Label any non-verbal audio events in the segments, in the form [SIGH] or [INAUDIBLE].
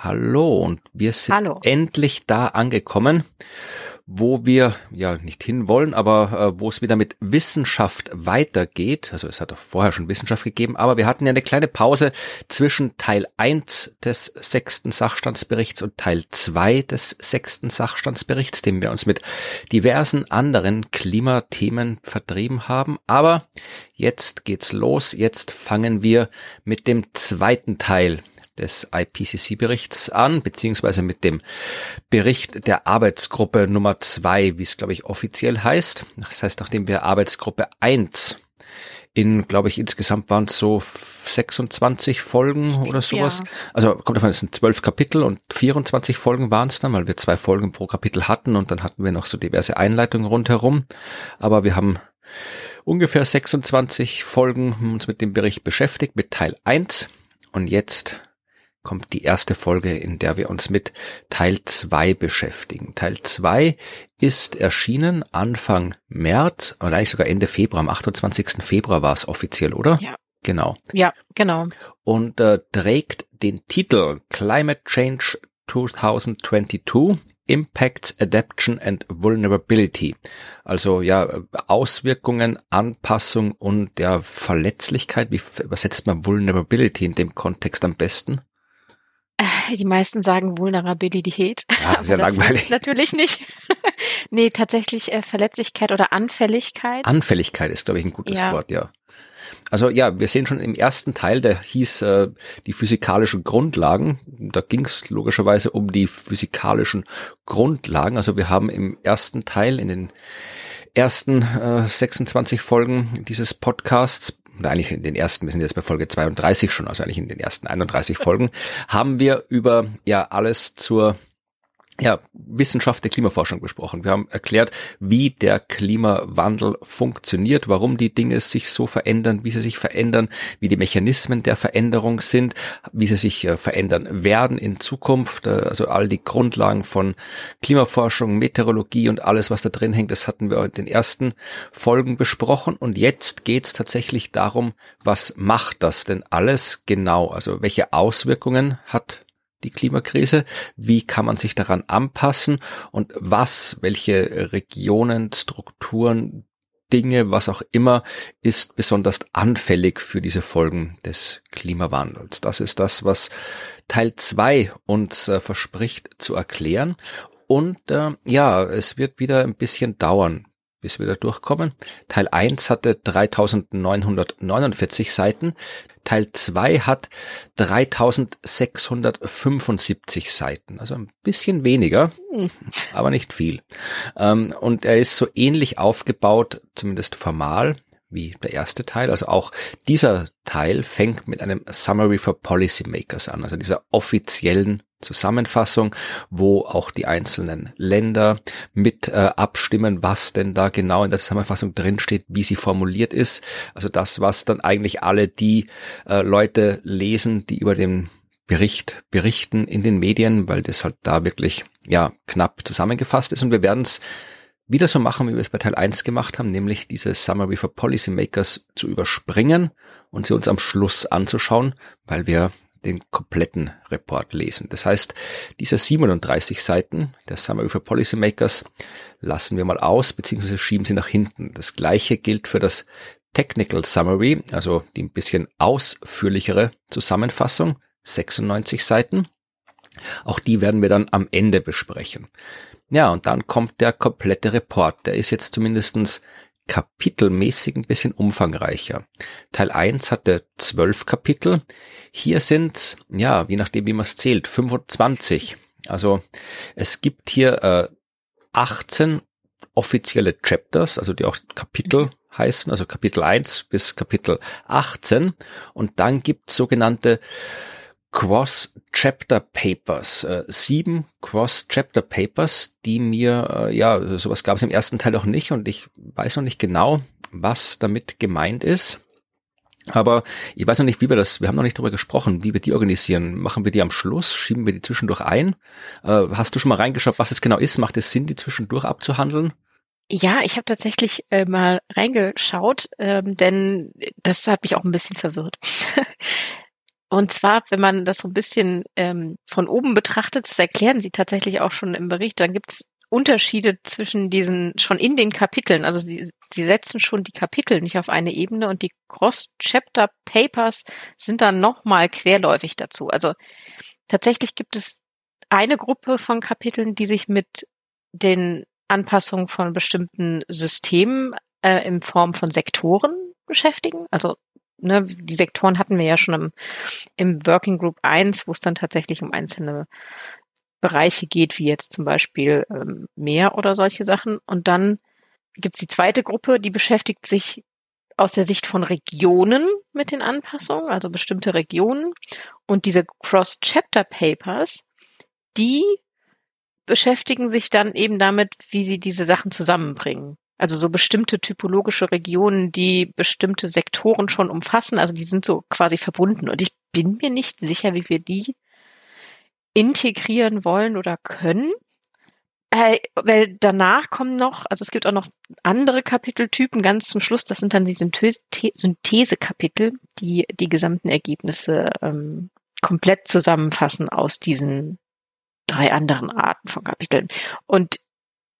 Hallo und wir sind Hallo. endlich da angekommen, wo wir ja nicht hinwollen, aber äh, wo es wieder mit Wissenschaft weitergeht. Also es hat auch vorher schon Wissenschaft gegeben, aber wir hatten ja eine kleine Pause zwischen Teil 1 des sechsten Sachstandsberichts und Teil 2 des sechsten Sachstandsberichts, dem wir uns mit diversen anderen Klimathemen vertrieben haben. Aber jetzt geht's los. Jetzt fangen wir mit dem zweiten Teil des IPCC-Berichts an, beziehungsweise mit dem Bericht der Arbeitsgruppe Nummer zwei, wie es, glaube ich, offiziell heißt. Das heißt, nachdem wir Arbeitsgruppe eins in, glaube ich, insgesamt waren es so 26 Folgen oder sowas. Ja. Also kommt davon, es sind zwölf Kapitel und 24 Folgen waren es dann, weil wir zwei Folgen pro Kapitel hatten und dann hatten wir noch so diverse Einleitungen rundherum. Aber wir haben ungefähr 26 Folgen uns mit dem Bericht beschäftigt, mit Teil 1. Und jetzt kommt die erste Folge, in der wir uns mit Teil 2 beschäftigen. Teil 2 ist erschienen Anfang März, oder eigentlich sogar Ende Februar, am 28. Februar war es offiziell, oder? Ja. Genau. Ja, genau. Und äh, trägt den Titel Climate Change 2022 Impacts, Adaption and Vulnerability. Also ja, Auswirkungen, Anpassung und ja, Verletzlichkeit. Wie übersetzt man Vulnerability in dem Kontext am besten? [LAUGHS] Die meisten sagen Vulnerabilität. Ja, [LAUGHS] sehr das langweilig. Natürlich nicht. [LAUGHS] nee, tatsächlich äh, Verletzlichkeit oder Anfälligkeit. Anfälligkeit ist, glaube ich, ein gutes Ja. Wort, ja. Also ja, wir sehen schon im ersten Teil, der hieß äh, die physikalischen Grundlagen. Da ging es logischerweise um die physikalischen Grundlagen. Also wir haben im ersten Teil, in den ersten äh, 26 Folgen dieses Podcasts, oder eigentlich in den ersten, wir sind jetzt bei Folge 32 schon, also eigentlich in den ersten 31 Folgen, [LAUGHS] haben wir über ja alles zur ja, Wissenschaft der Klimaforschung besprochen. Wir haben erklärt, wie der Klimawandel funktioniert, warum die Dinge sich so verändern, wie sie sich verändern, wie die Mechanismen der Veränderung sind, wie sie sich äh, verändern werden in Zukunft. Äh, also all die Grundlagen von Klimaforschung, Meteorologie und alles, was da drin hängt, das hatten wir in den ersten Folgen besprochen. Und jetzt geht's tatsächlich darum, was macht das denn alles genau? Also welche Auswirkungen hat die Klimakrise? Wie kann man sich daran anpassen? Und was, welche Regionen, Strukturen, Dinge, was auch immer, ist besonders anfällig für diese Folgen des Klimawandels? Das ist das, was Teil zwei uns äh, verspricht zu erklären. Und äh, ja, es wird wieder ein bisschen dauern, bis wir da durchkommen. Teil 1 hatte 3949 Seiten. Teil 2 hat 3675 Seiten, also ein bisschen weniger, Hm. aber nicht viel. Ähm, Und er ist so ähnlich aufgebaut, zumindest formal, wie der erste Teil. Also auch dieser Teil fängt mit einem Summary for Policymakers an, also dieser offiziellen Zusammenfassung, wo auch die einzelnen Länder mit äh, abstimmen, was denn da genau in der Zusammenfassung drinsteht, wie sie formuliert ist. Also das, was dann eigentlich alle die äh, Leute lesen, die über den Bericht berichten in den Medien, weil das halt da wirklich ja knapp zusammengefasst ist. Und wir werden es wieder so machen, wie wir es bei Teil 1 gemacht haben, nämlich diese Summary for Policymakers zu überspringen und sie uns am Schluss anzuschauen, weil wir den kompletten Report lesen. Das heißt, diese 37 Seiten der Summary for Policymakers lassen wir mal aus, beziehungsweise schieben sie nach hinten. Das gleiche gilt für das Technical Summary, also die ein bisschen ausführlichere Zusammenfassung, 96 Seiten. Auch die werden wir dann am Ende besprechen. Ja, und dann kommt der komplette Report. Der ist jetzt zumindestens kapitelmäßig ein bisschen umfangreicher. Teil 1 hatte zwölf Kapitel. Hier sind's, ja, je nachdem wie man es zählt, 25. Also es gibt hier äh, 18 offizielle Chapters, also die auch Kapitel heißen, also Kapitel 1 bis Kapitel 18. Und dann gibt sogenannte Cross-Chapter Papers, äh, sieben Cross-Chapter Papers, die mir, äh, ja, sowas gab es im ersten Teil noch nicht und ich weiß noch nicht genau, was damit gemeint ist. Aber ich weiß noch nicht, wie wir das, wir haben noch nicht darüber gesprochen, wie wir die organisieren. Machen wir die am Schluss? Schieben wir die zwischendurch ein? Äh, hast du schon mal reingeschaut, was es genau ist? Macht es Sinn, die zwischendurch abzuhandeln? Ja, ich habe tatsächlich äh, mal reingeschaut, ähm, denn das hat mich auch ein bisschen verwirrt. [LAUGHS] Und zwar, wenn man das so ein bisschen ähm, von oben betrachtet, das erklären sie tatsächlich auch schon im Bericht, dann gibt es Unterschiede zwischen diesen, schon in den Kapiteln. Also sie, sie setzen schon die Kapitel nicht auf eine Ebene und die Cross-Chapter-Papers sind dann nochmal querläufig dazu. Also tatsächlich gibt es eine Gruppe von Kapiteln, die sich mit den Anpassungen von bestimmten Systemen äh, in Form von Sektoren beschäftigen. Also ne, die Sektoren hatten wir ja schon im, im Working Group 1, wo es dann tatsächlich um einzelne Bereiche geht, wie jetzt zum Beispiel ähm, Meer oder solche Sachen. Und dann gibt's die zweite Gruppe, die beschäftigt sich aus der Sicht von Regionen mit den Anpassungen, also bestimmte Regionen. Und diese Cross-Chapter-Papers, die beschäftigen sich dann eben damit, wie sie diese Sachen zusammenbringen. Also so bestimmte typologische Regionen, die bestimmte Sektoren schon umfassen, also die sind so quasi verbunden. Und ich bin mir nicht sicher, wie wir die integrieren wollen oder können. Weil danach kommen noch, also es gibt auch noch andere Kapiteltypen ganz zum Schluss, das sind dann die Synthesekapitel, die die gesamten Ergebnisse ähm, komplett zusammenfassen aus diesen drei anderen Arten von Kapiteln. Und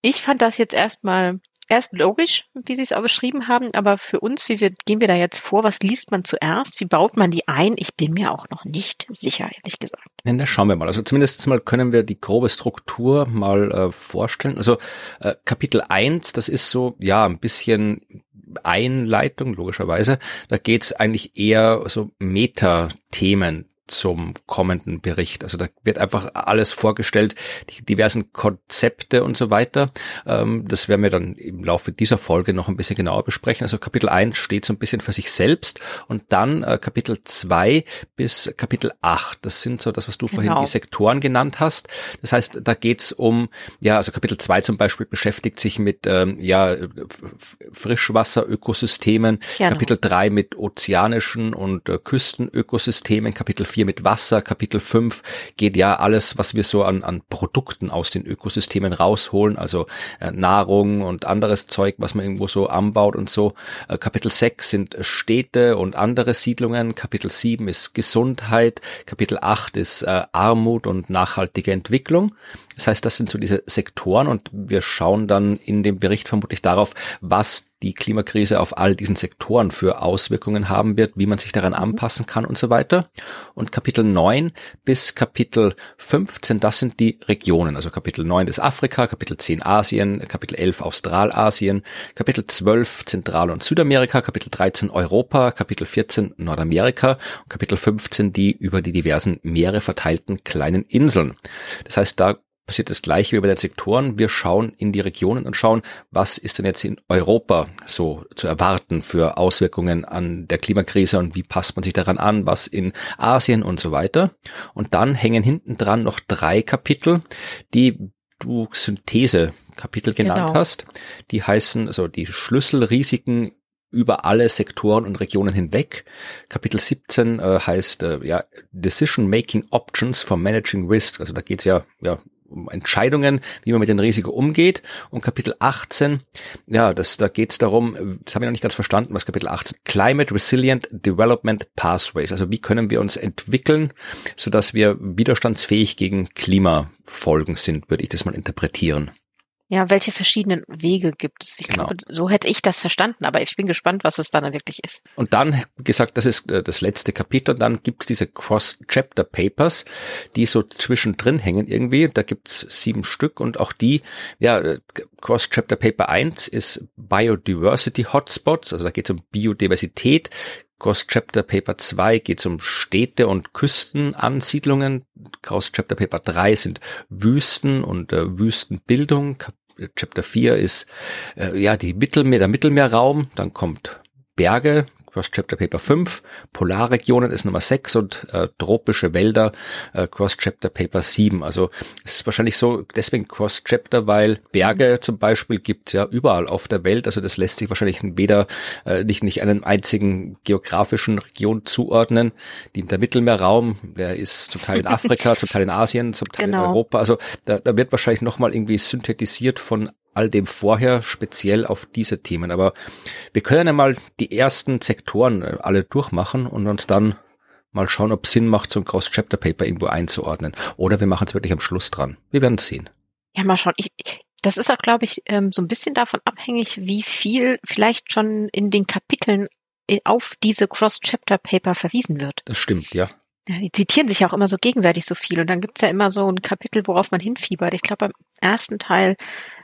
ich fand das jetzt erstmal erst logisch, wie Sie es auch beschrieben haben, aber für uns, wie wir, gehen wir da jetzt vor? Was liest man zuerst? Wie baut man die ein? Ich bin mir auch noch nicht sicher, ehrlich gesagt. Na, schauen wir mal. Also zumindest mal können wir die grobe Struktur mal äh, vorstellen. Also äh, Kapitel eins, das ist so, ja, ein bisschen Einleitung, logischerweise. Da geht's eigentlich eher so Metathemen zum kommenden Bericht. Also da wird einfach alles vorgestellt, die diversen Konzepte und so weiter. Ähm, das werden wir dann im Laufe dieser Folge noch ein bisschen genauer besprechen. Also Kapitel 1 steht so ein bisschen für sich selbst und dann äh, Kapitel 2 bis Kapitel 8. Das sind so das, was du genau. vorhin die Sektoren genannt hast. Das heißt, da geht's um, ja, also Kapitel 2 zum Beispiel beschäftigt sich mit ähm, ja, Frischwasserökosystemen, genau. Kapitel 3 mit ozeanischen und äh, Küstenökosystemen, Kapitel 4 4 mit Wasser, Kapitel 5 geht ja alles, was wir so an, an Produkten aus den Ökosystemen rausholen, also äh, Nahrung und anderes Zeug, was man irgendwo so anbaut und so. Äh, Kapitel 6 sind Städte und andere Siedlungen, Kapitel 7 ist Gesundheit, Kapitel 8 ist äh, Armut und nachhaltige Entwicklung. Das heißt, das sind so diese Sektoren und wir schauen dann in dem Bericht vermutlich darauf, was die Klimakrise auf all diesen Sektoren für Auswirkungen haben wird, wie man sich daran mhm. anpassen kann und so weiter. Und Kapitel 9 bis Kapitel 15, das sind die Regionen. Also Kapitel 9 ist Afrika, Kapitel 10 Asien, Kapitel 11 Australasien, Kapitel 12 Zentral- und Südamerika, Kapitel 13 Europa, Kapitel 14 Nordamerika und Kapitel 15 die über die diversen Meere verteilten kleinen Inseln. Das heißt, da passiert das gleiche wie bei den Sektoren. Wir schauen in die Regionen und schauen, was ist denn jetzt in Europa so zu erwarten für Auswirkungen an der Klimakrise und wie passt man sich daran an, was in Asien und so weiter. Und dann hängen hinten dran noch drei Kapitel, die du Synthese Kapitel genannt genau. hast. Die heißen also die Schlüsselrisiken über alle Sektoren und Regionen hinweg. Kapitel 17 äh, heißt äh, ja Decision Making Options for Managing Risk. Also da geht's ja, ja um Entscheidungen, wie man mit den Risiken umgeht. Und Kapitel 18, ja, das, da geht es darum, das habe ich noch nicht ganz verstanden, was Kapitel 18, Climate Resilient Development Pathways. Also wie können wir uns entwickeln, sodass wir widerstandsfähig gegen Klimafolgen sind, würde ich das mal interpretieren. Ja, welche verschiedenen Wege gibt es? Ich genau. glaube, so hätte ich das verstanden, aber ich bin gespannt, was es dann wirklich ist. Und dann, wie gesagt, das ist äh, das letzte Kapitel, und dann gibt es diese Cross-Chapter-Papers, die so zwischendrin hängen irgendwie. Da gibt es sieben Stück und auch die, ja, äh, Cross-Chapter-Paper 1 ist Biodiversity Hotspots, also da geht es um Biodiversität, Cross Chapter Paper 2 geht um Städte und Küstenansiedlungen. Cross Chapter Paper 3 sind Wüsten und äh, Wüstenbildung. Chapter 4 ist äh, ja die Mittelmeer, der Mittelmeerraum. Dann kommt Berge, Cross Chapter Paper 5, Polarregionen ist Nummer 6 und äh, tropische Wälder äh, Cross Chapter Paper 7. Also es ist wahrscheinlich so deswegen Cross Chapter, weil Berge zum Beispiel gibt ja überall auf der Welt. Also das lässt sich wahrscheinlich weder äh, nicht, nicht einen einzigen geografischen Region zuordnen. Die, der Mittelmeerraum, der ist zum Teil in [LAUGHS] Afrika, zum Teil in Asien, zum Teil genau. in Europa. Also da, da wird wahrscheinlich nochmal irgendwie synthetisiert von all dem vorher speziell auf diese Themen. Aber wir können ja mal die ersten Sektoren äh, alle durchmachen und uns dann mal schauen, ob es Sinn macht, so ein Cross-Chapter-Paper irgendwo einzuordnen. Oder wir machen es wirklich am Schluss dran. Wir werden sehen. Ja, mal schauen. Ich, ich, das ist auch, glaube ich, ähm, so ein bisschen davon abhängig, wie viel vielleicht schon in den Kapiteln äh, auf diese Cross-Chapter-Paper verwiesen wird. Das stimmt, ja. Ja, die zitieren sich ja auch immer so gegenseitig so viel. Und dann gibt's ja immer so ein Kapitel, worauf man hinfiebert. Ich glaube, beim ersten Teil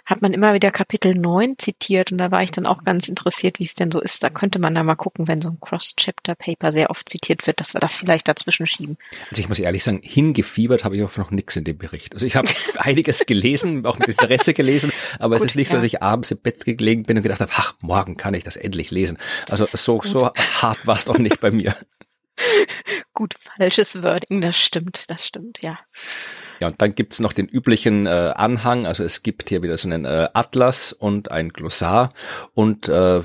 hat man immer wieder Kapitel 9 zitiert und da war ich dann auch ganz interessiert, wie es denn so ist. Da könnte man da mal gucken, wenn so ein Cross-Chapter-Paper sehr oft zitiert wird, dass wir das vielleicht dazwischen schieben. Also ich muss ehrlich sagen, hingefiebert habe ich auch noch nichts in dem Bericht. Also ich habe [LAUGHS] einiges gelesen, auch mit Interesse gelesen, aber Gut, es ist nicht ja. so, dass ich abends im Bett gelegen bin und gedacht habe, ach, morgen kann ich das endlich lesen. Also so, so hart war es doch nicht bei mir. [LAUGHS] Gut, falsches Wording, das stimmt, das stimmt, ja. Ja, und dann gibt's noch den üblichen äh, Anhang, also es gibt hier wieder so einen äh, Atlas und ein Glossar. Und äh,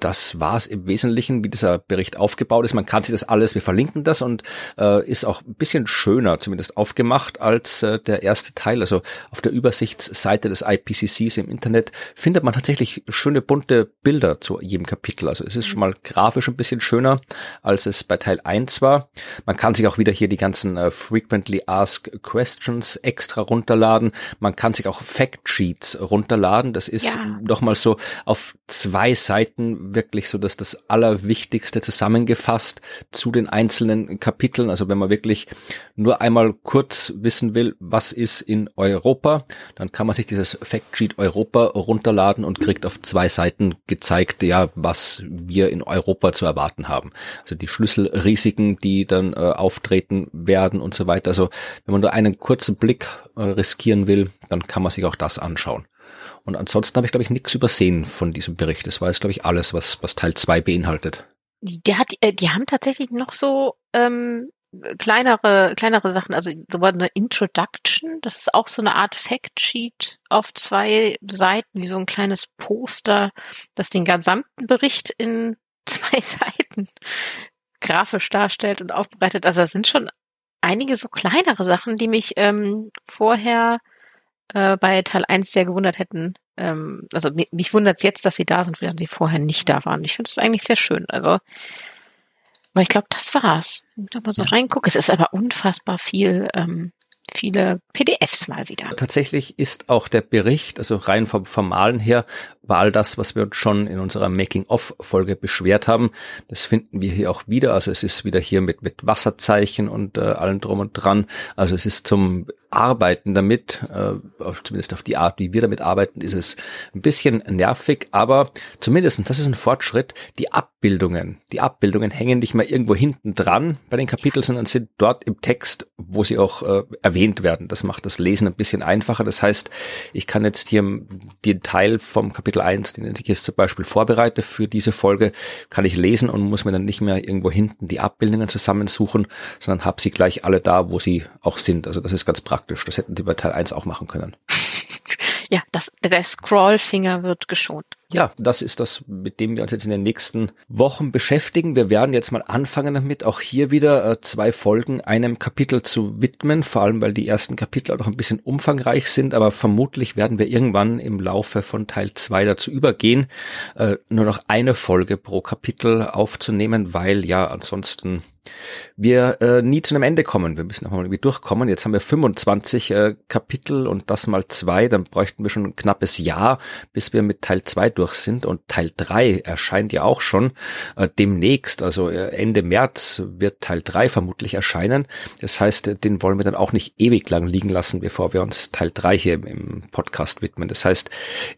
das war es im Wesentlichen, wie dieser Bericht aufgebaut ist. Man kann sich das alles, wir verlinken das und äh, ist auch ein bisschen schöner, zumindest aufgemacht als äh, der erste Teil. Also auf der Übersichtsseite des IPCCs im Internet findet man tatsächlich schöne bunte Bilder zu jedem Kapitel. Also es ist schon mal grafisch ein bisschen schöner, als es bei Teil 1 war. Man kann sich auch wieder hier die ganzen äh, Frequently Asked Questions extra runterladen. Man kann sich auch Fact Sheets runterladen. Das ist ja. nochmal so auf zwei Seiten wirklich so dass das Allerwichtigste zusammengefasst zu den einzelnen Kapiteln. Also wenn man wirklich nur einmal kurz wissen will, was ist in Europa, dann kann man sich dieses Factsheet Europa runterladen und kriegt auf zwei Seiten gezeigt, ja, was wir in Europa zu erwarten haben. Also die Schlüsselrisiken, die dann äh, auftreten werden und so weiter. Also wenn man nur einen kurzen Blick äh, riskieren will, dann kann man sich auch das anschauen. Und ansonsten habe ich, glaube ich, nichts übersehen von diesem Bericht. Das war jetzt, glaube ich, alles, was, was Teil 2 beinhaltet. Der hat, äh, die haben tatsächlich noch so ähm, kleinere, kleinere Sachen, also so eine Introduction, das ist auch so eine Art Factsheet auf zwei Seiten, wie so ein kleines Poster, das den gesamten Bericht in [LAUGHS] zwei Seiten grafisch darstellt und aufbereitet. Also das sind schon einige so kleinere Sachen, die mich ähm, vorher äh, bei Teil 1 sehr gewundert hätten. Ähm, also mich, mich wundert es jetzt, dass sie da sind, während sie vorher nicht da waren. Ich finde es eigentlich sehr schön. Also, aber ich glaube, das war's. Wenn ich da mal so ja. reingucke, es ist aber unfassbar viel ähm, viele PDFs mal wieder. Tatsächlich ist auch der Bericht, also rein vom Formalen her, war all das, was wir uns schon in unserer Making-of-Folge beschwert haben. Das finden wir hier auch wieder. Also es ist wieder hier mit, mit Wasserzeichen und äh, allem drum und dran. Also es ist zum Arbeiten damit, äh, zumindest auf die Art, wie wir damit arbeiten, ist es ein bisschen nervig, aber zumindest, das ist ein Fortschritt, die Abbildungen, die Abbildungen hängen nicht mehr irgendwo hinten dran bei den Kapiteln, sondern sind dort im Text, wo sie auch äh, erwähnt werden. Das macht das Lesen ein bisschen einfacher. Das heißt, ich kann jetzt hier den Teil vom Kapitel 1, den ich jetzt zum Beispiel vorbereite für diese Folge, kann ich lesen und muss mir dann nicht mehr irgendwo hinten die Abbildungen zusammensuchen, sondern habe sie gleich alle da, wo sie auch sind. Also das ist ganz praktisch praktisch. Das hätten die bei Teil 1 auch machen können. Ja, das, der Scrollfinger wird geschont. Ja, das ist das, mit dem wir uns jetzt in den nächsten Wochen beschäftigen. Wir werden jetzt mal anfangen damit, auch hier wieder äh, zwei Folgen einem Kapitel zu widmen, vor allem weil die ersten Kapitel auch noch ein bisschen umfangreich sind, aber vermutlich werden wir irgendwann im Laufe von Teil 2 dazu übergehen, äh, nur noch eine Folge pro Kapitel aufzunehmen, weil ja ansonsten wir äh, nie zu einem Ende kommen. Wir müssen nochmal irgendwie durchkommen. Jetzt haben wir 25 äh, Kapitel und das mal zwei, dann bräuchten wir schon ein knappes Jahr, bis wir mit Teil zwei durch sind. Und Teil drei erscheint ja auch schon äh, demnächst, also äh, Ende März wird Teil drei vermutlich erscheinen. Das heißt, den wollen wir dann auch nicht ewig lang liegen lassen, bevor wir uns Teil drei hier im, im Podcast widmen. Das heißt,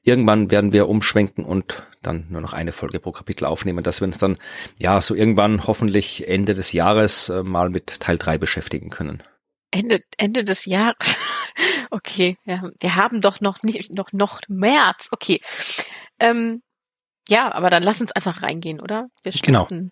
irgendwann werden wir umschwenken und dann nur noch eine Folge pro Kapitel aufnehmen, dass wir uns dann ja so irgendwann hoffentlich Ende des Jahres äh, mal mit Teil 3 beschäftigen können. Ende, Ende des Jahres. [LAUGHS] okay, ja, wir haben doch noch nicht, noch, noch März. Okay. Ähm, ja, aber dann lass uns einfach reingehen, oder? Wir starten, genau.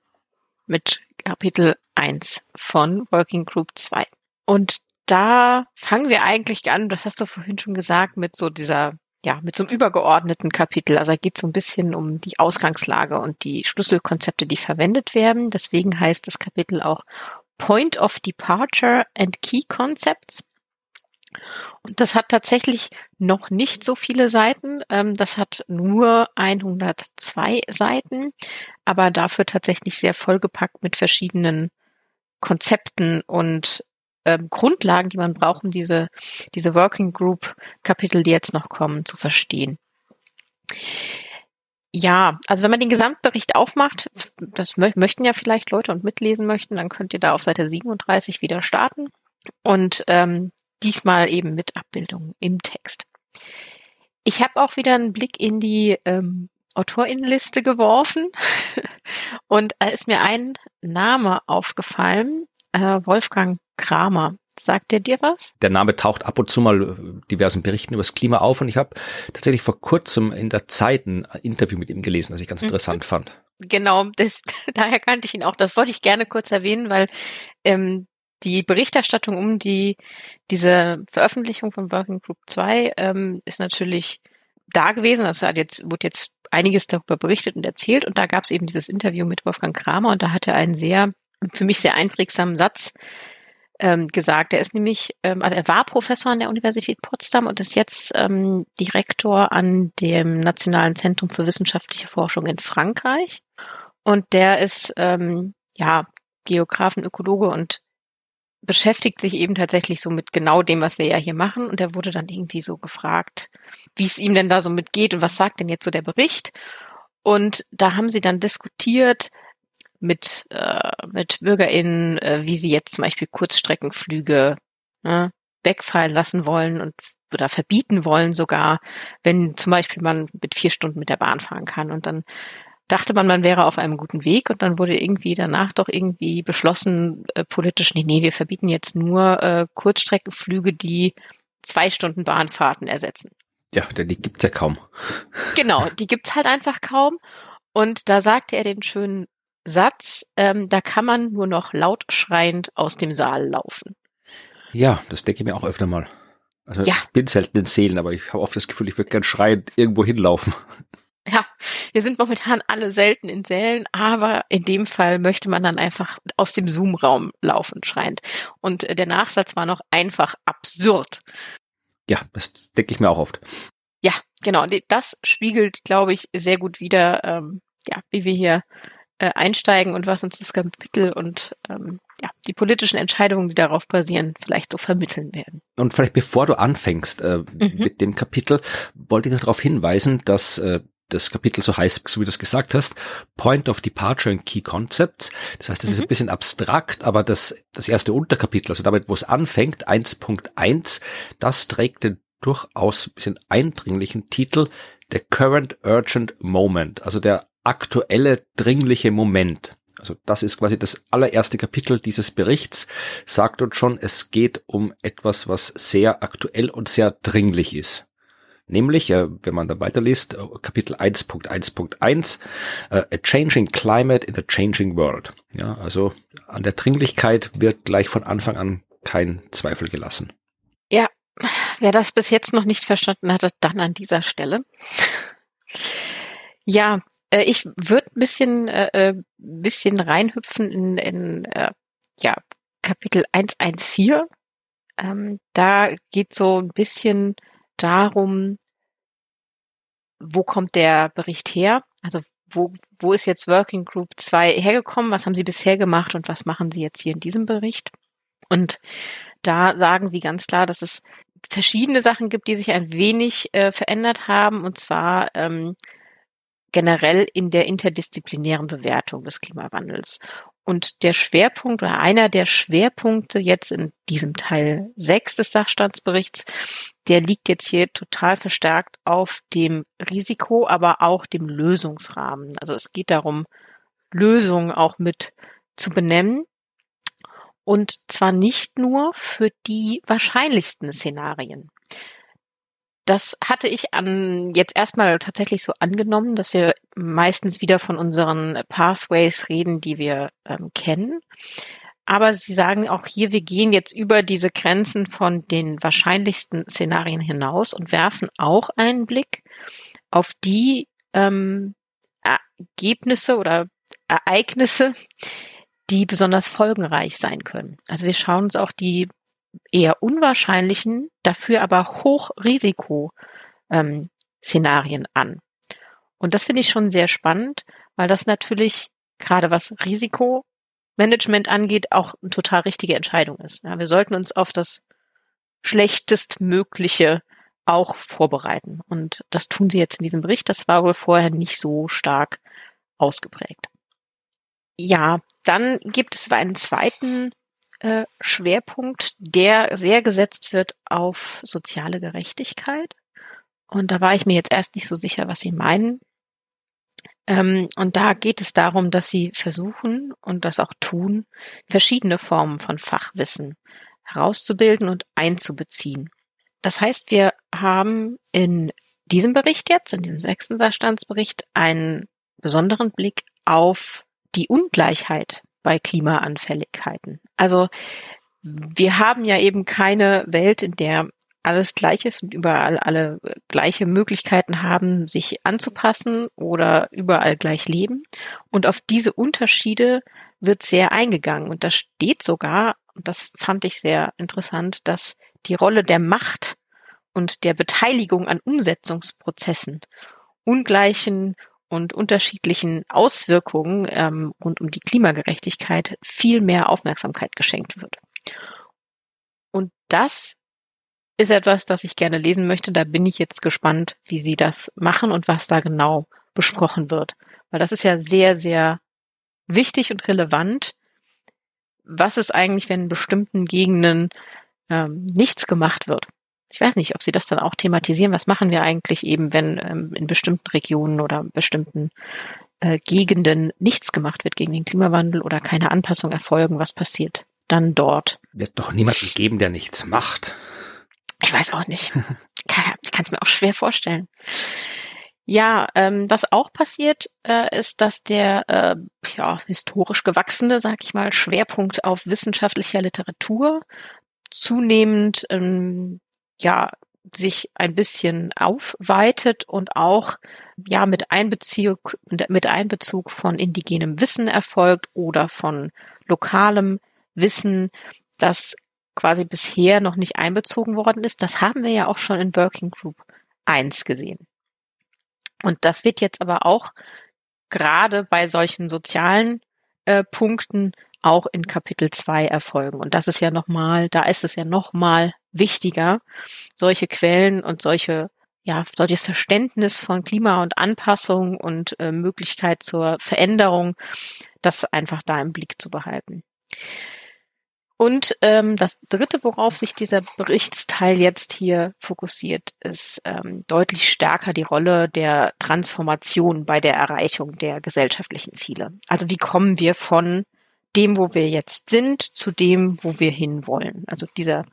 mit Kapitel 1 von Working Group 2. Und da fangen wir eigentlich an, das hast du vorhin schon gesagt, mit so dieser, ja, mit so einem übergeordneten Kapitel. Also da geht es so ein bisschen um die Ausgangslage und die Schlüsselkonzepte, die verwendet werden. Deswegen heißt das Kapitel auch Point of Departure and Key Concepts. Und das hat tatsächlich noch nicht so viele Seiten. Ähm, das hat nur 102 Seiten, aber dafür tatsächlich sehr vollgepackt mit verschiedenen Konzepten und ähm, Grundlagen, die man braucht, um diese, diese Working Group Kapitel, die jetzt noch kommen, zu verstehen. Ja, also wenn man den Gesamtbericht aufmacht, das mö möchten ja vielleicht Leute und mitlesen möchten, dann könnt ihr da auf Seite 37 wieder starten und ähm, diesmal eben mit Abbildungen im Text. Ich habe auch wieder einen Blick in die ähm, Autorinnenliste geworfen [LAUGHS] und da ist mir ein Name aufgefallen, äh, Wolfgang Kramer. Sagt der dir was? Der Name taucht ab und zu mal äh, diversen Berichten über das Klima auf und ich habe tatsächlich vor kurzem in der Zeit ein Interview mit ihm gelesen, das ich ganz mhm. interessant fand. Genau, das, [LAUGHS] daher kannte ich ihn auch. Das wollte ich gerne kurz erwähnen, weil ähm, die Berichterstattung um die diese Veröffentlichung von Working Group 2 ähm, ist natürlich da gewesen. Also hat jetzt wurde jetzt einiges darüber berichtet und erzählt und da gab es eben dieses Interview mit Wolfgang Kramer und da hat er einen sehr für mich sehr einprägsamen Satz ähm, gesagt. Er ist nämlich, ähm, also er war Professor an der Universität Potsdam und ist jetzt ähm, Direktor an dem Nationalen Zentrum für wissenschaftliche Forschung in Frankreich. Und der ist ähm, ja Geografen, Ökologe und beschäftigt sich eben tatsächlich so mit genau dem, was wir ja hier machen. Und er wurde dann irgendwie so gefragt, wie es ihm denn da so mitgeht und was sagt denn jetzt so der Bericht. Und da haben sie dann diskutiert, mit, äh, mit BürgerInnen, äh, wie sie jetzt zum Beispiel Kurzstreckenflüge ne, wegfallen lassen wollen und oder verbieten wollen sogar, wenn zum Beispiel man mit vier Stunden mit der Bahn fahren kann. Und dann dachte man, man wäre auf einem guten Weg und dann wurde irgendwie danach doch irgendwie beschlossen, äh, politisch, nee, nee, wir verbieten jetzt nur äh, Kurzstreckenflüge, die zwei Stunden Bahnfahrten ersetzen. Ja, die gibt's ja kaum. Genau, die gibt's halt einfach kaum. Und da sagte er den schönen Satz, ähm, da kann man nur noch laut schreiend aus dem Saal laufen. Ja, das denke ich mir auch öfter mal. Also ja. ich bin selten in Seelen, aber ich habe oft das Gefühl, ich würde gern schreiend irgendwo hinlaufen. Ja, wir sind momentan alle selten in Sälen, aber in dem Fall möchte man dann einfach aus dem Zoom-Raum laufen, schreiend. Und der Nachsatz war noch einfach absurd. Ja, das denke ich mir auch oft. Ja, genau. Das spiegelt, glaube ich, sehr gut wider, ähm, ja, wie wir hier äh, einsteigen und was uns das Kapitel und ähm, ja, die politischen Entscheidungen, die darauf basieren, vielleicht so vermitteln werden. Und vielleicht bevor du anfängst äh, mhm. mit dem Kapitel, wollte ich noch darauf hinweisen, dass äh, das Kapitel so heißt, so wie du es gesagt hast, Point of Departure and Key Concepts. Das heißt, das mhm. ist ein bisschen abstrakt, aber das, das erste Unterkapitel, also damit, wo es anfängt, 1.1, das trägt den durchaus ein bisschen eindringlichen Titel The Current Urgent Moment, also der aktuelle, dringliche Moment. Also das ist quasi das allererste Kapitel dieses Berichts, sagt uns schon, es geht um etwas, was sehr aktuell und sehr dringlich ist. Nämlich, äh, wenn man da weiterliest, äh, Kapitel 1.1.1, äh, A Changing Climate in a Changing World. Ja, also an der Dringlichkeit wird gleich von Anfang an kein Zweifel gelassen. Ja, wer das bis jetzt noch nicht verstanden hatte, dann an dieser Stelle. Ja, äh, ich würde ein bisschen, äh, äh, bisschen reinhüpfen in, in äh, ja, Kapitel 114. Ähm, da geht so ein bisschen darum, wo kommt der Bericht her? Also wo, wo ist jetzt Working Group 2 hergekommen? Was haben Sie bisher gemacht und was machen Sie jetzt hier in diesem Bericht? Und da sagen Sie ganz klar, dass es verschiedene Sachen gibt, die sich ein wenig äh, verändert haben. Und zwar ähm, generell in der interdisziplinären Bewertung des Klimawandels. Und der Schwerpunkt oder einer der Schwerpunkte jetzt in diesem Teil 6 des Sachstandsberichts, der liegt jetzt hier total verstärkt auf dem Risiko, aber auch dem Lösungsrahmen. Also es geht darum, Lösungen auch mit zu benennen. Und zwar nicht nur für die wahrscheinlichsten Szenarien. Das hatte ich an jetzt erstmal tatsächlich so angenommen, dass wir meistens wieder von unseren Pathways reden, die wir ähm, kennen. Aber Sie sagen auch hier, wir gehen jetzt über diese Grenzen von den wahrscheinlichsten Szenarien hinaus und werfen auch einen Blick auf die ähm, Ergebnisse oder Ereignisse, die besonders folgenreich sein können. Also wir schauen uns auch die eher unwahrscheinlichen, dafür aber Hochrisiko ähm, an. Und das finde ich schon sehr spannend, weil das natürlich gerade was Risikomanagement angeht, auch eine total richtige Entscheidung ist. Ja, wir sollten uns auf das schlechtestmögliche auch vorbereiten. Und das tun sie jetzt in diesem Bericht. Das war wohl vorher nicht so stark ausgeprägt. Ja, dann gibt es einen zweiten äh, Schwerpunkt, der sehr gesetzt wird auf soziale Gerechtigkeit. Und da war ich mir jetzt erst nicht so sicher, was Sie meinen. Ähm, und da geht es darum, dass Sie versuchen und das auch tun, verschiedene Formen von Fachwissen herauszubilden und einzubeziehen. Das heißt, wir haben in diesem Bericht jetzt, in diesem sechsten Sachstandsbericht, einen besonderen Blick auf die Ungleichheit bei Klimaanfälligkeiten. Also wir haben ja eben keine Welt, in der alles gleich ist und überall alle gleiche Möglichkeiten haben, sich anzupassen oder überall gleich leben. Und auf diese Unterschiede wird sehr eingegangen. Und da steht sogar, und das fand ich sehr interessant, dass die Rolle der Macht und der Beteiligung an Umsetzungsprozessen ungleichen und unterschiedlichen Auswirkungen ähm, rund um die Klimagerechtigkeit viel mehr Aufmerksamkeit geschenkt wird. Und das ist etwas, das ich gerne lesen möchte. Da bin ich jetzt gespannt, wie Sie das machen und was da genau besprochen wird. Weil das ist ja sehr, sehr wichtig und relevant. Was ist eigentlich, wenn in bestimmten Gegenden ähm, nichts gemacht wird? Ich weiß nicht, ob Sie das dann auch thematisieren. Was machen wir eigentlich eben, wenn ähm, in bestimmten Regionen oder bestimmten äh, Gegenden nichts gemacht wird gegen den Klimawandel oder keine Anpassung erfolgen? Was passiert dann dort? Wird doch niemanden geben, der nichts macht. Ich weiß auch nicht. [LAUGHS] ich kann es mir auch schwer vorstellen. Ja, ähm, was auch passiert, äh, ist, dass der äh, ja, historisch gewachsene, sag ich mal, Schwerpunkt auf wissenschaftlicher Literatur zunehmend ähm, ja sich ein bisschen aufweitet und auch ja mit Einbezug mit Einbezug von indigenem Wissen erfolgt oder von lokalem Wissen, das quasi bisher noch nicht einbezogen worden ist. Das haben wir ja auch schon in Working Group 1 gesehen. Und das wird jetzt aber auch gerade bei solchen sozialen äh, Punkten auch in Kapitel 2 erfolgen. Und das ist ja nochmal, da ist es ja nochmal wichtiger, solche Quellen und solche ja, solches Verständnis von Klima und Anpassung und äh, Möglichkeit zur Veränderung, das einfach da im Blick zu behalten. Und ähm, das Dritte, worauf sich dieser Berichtsteil jetzt hier fokussiert, ist ähm, deutlich stärker die Rolle der Transformation bei der Erreichung der gesellschaftlichen Ziele. Also wie kommen wir von dem, wo wir jetzt sind, zu dem, wo wir hinwollen. Also dieser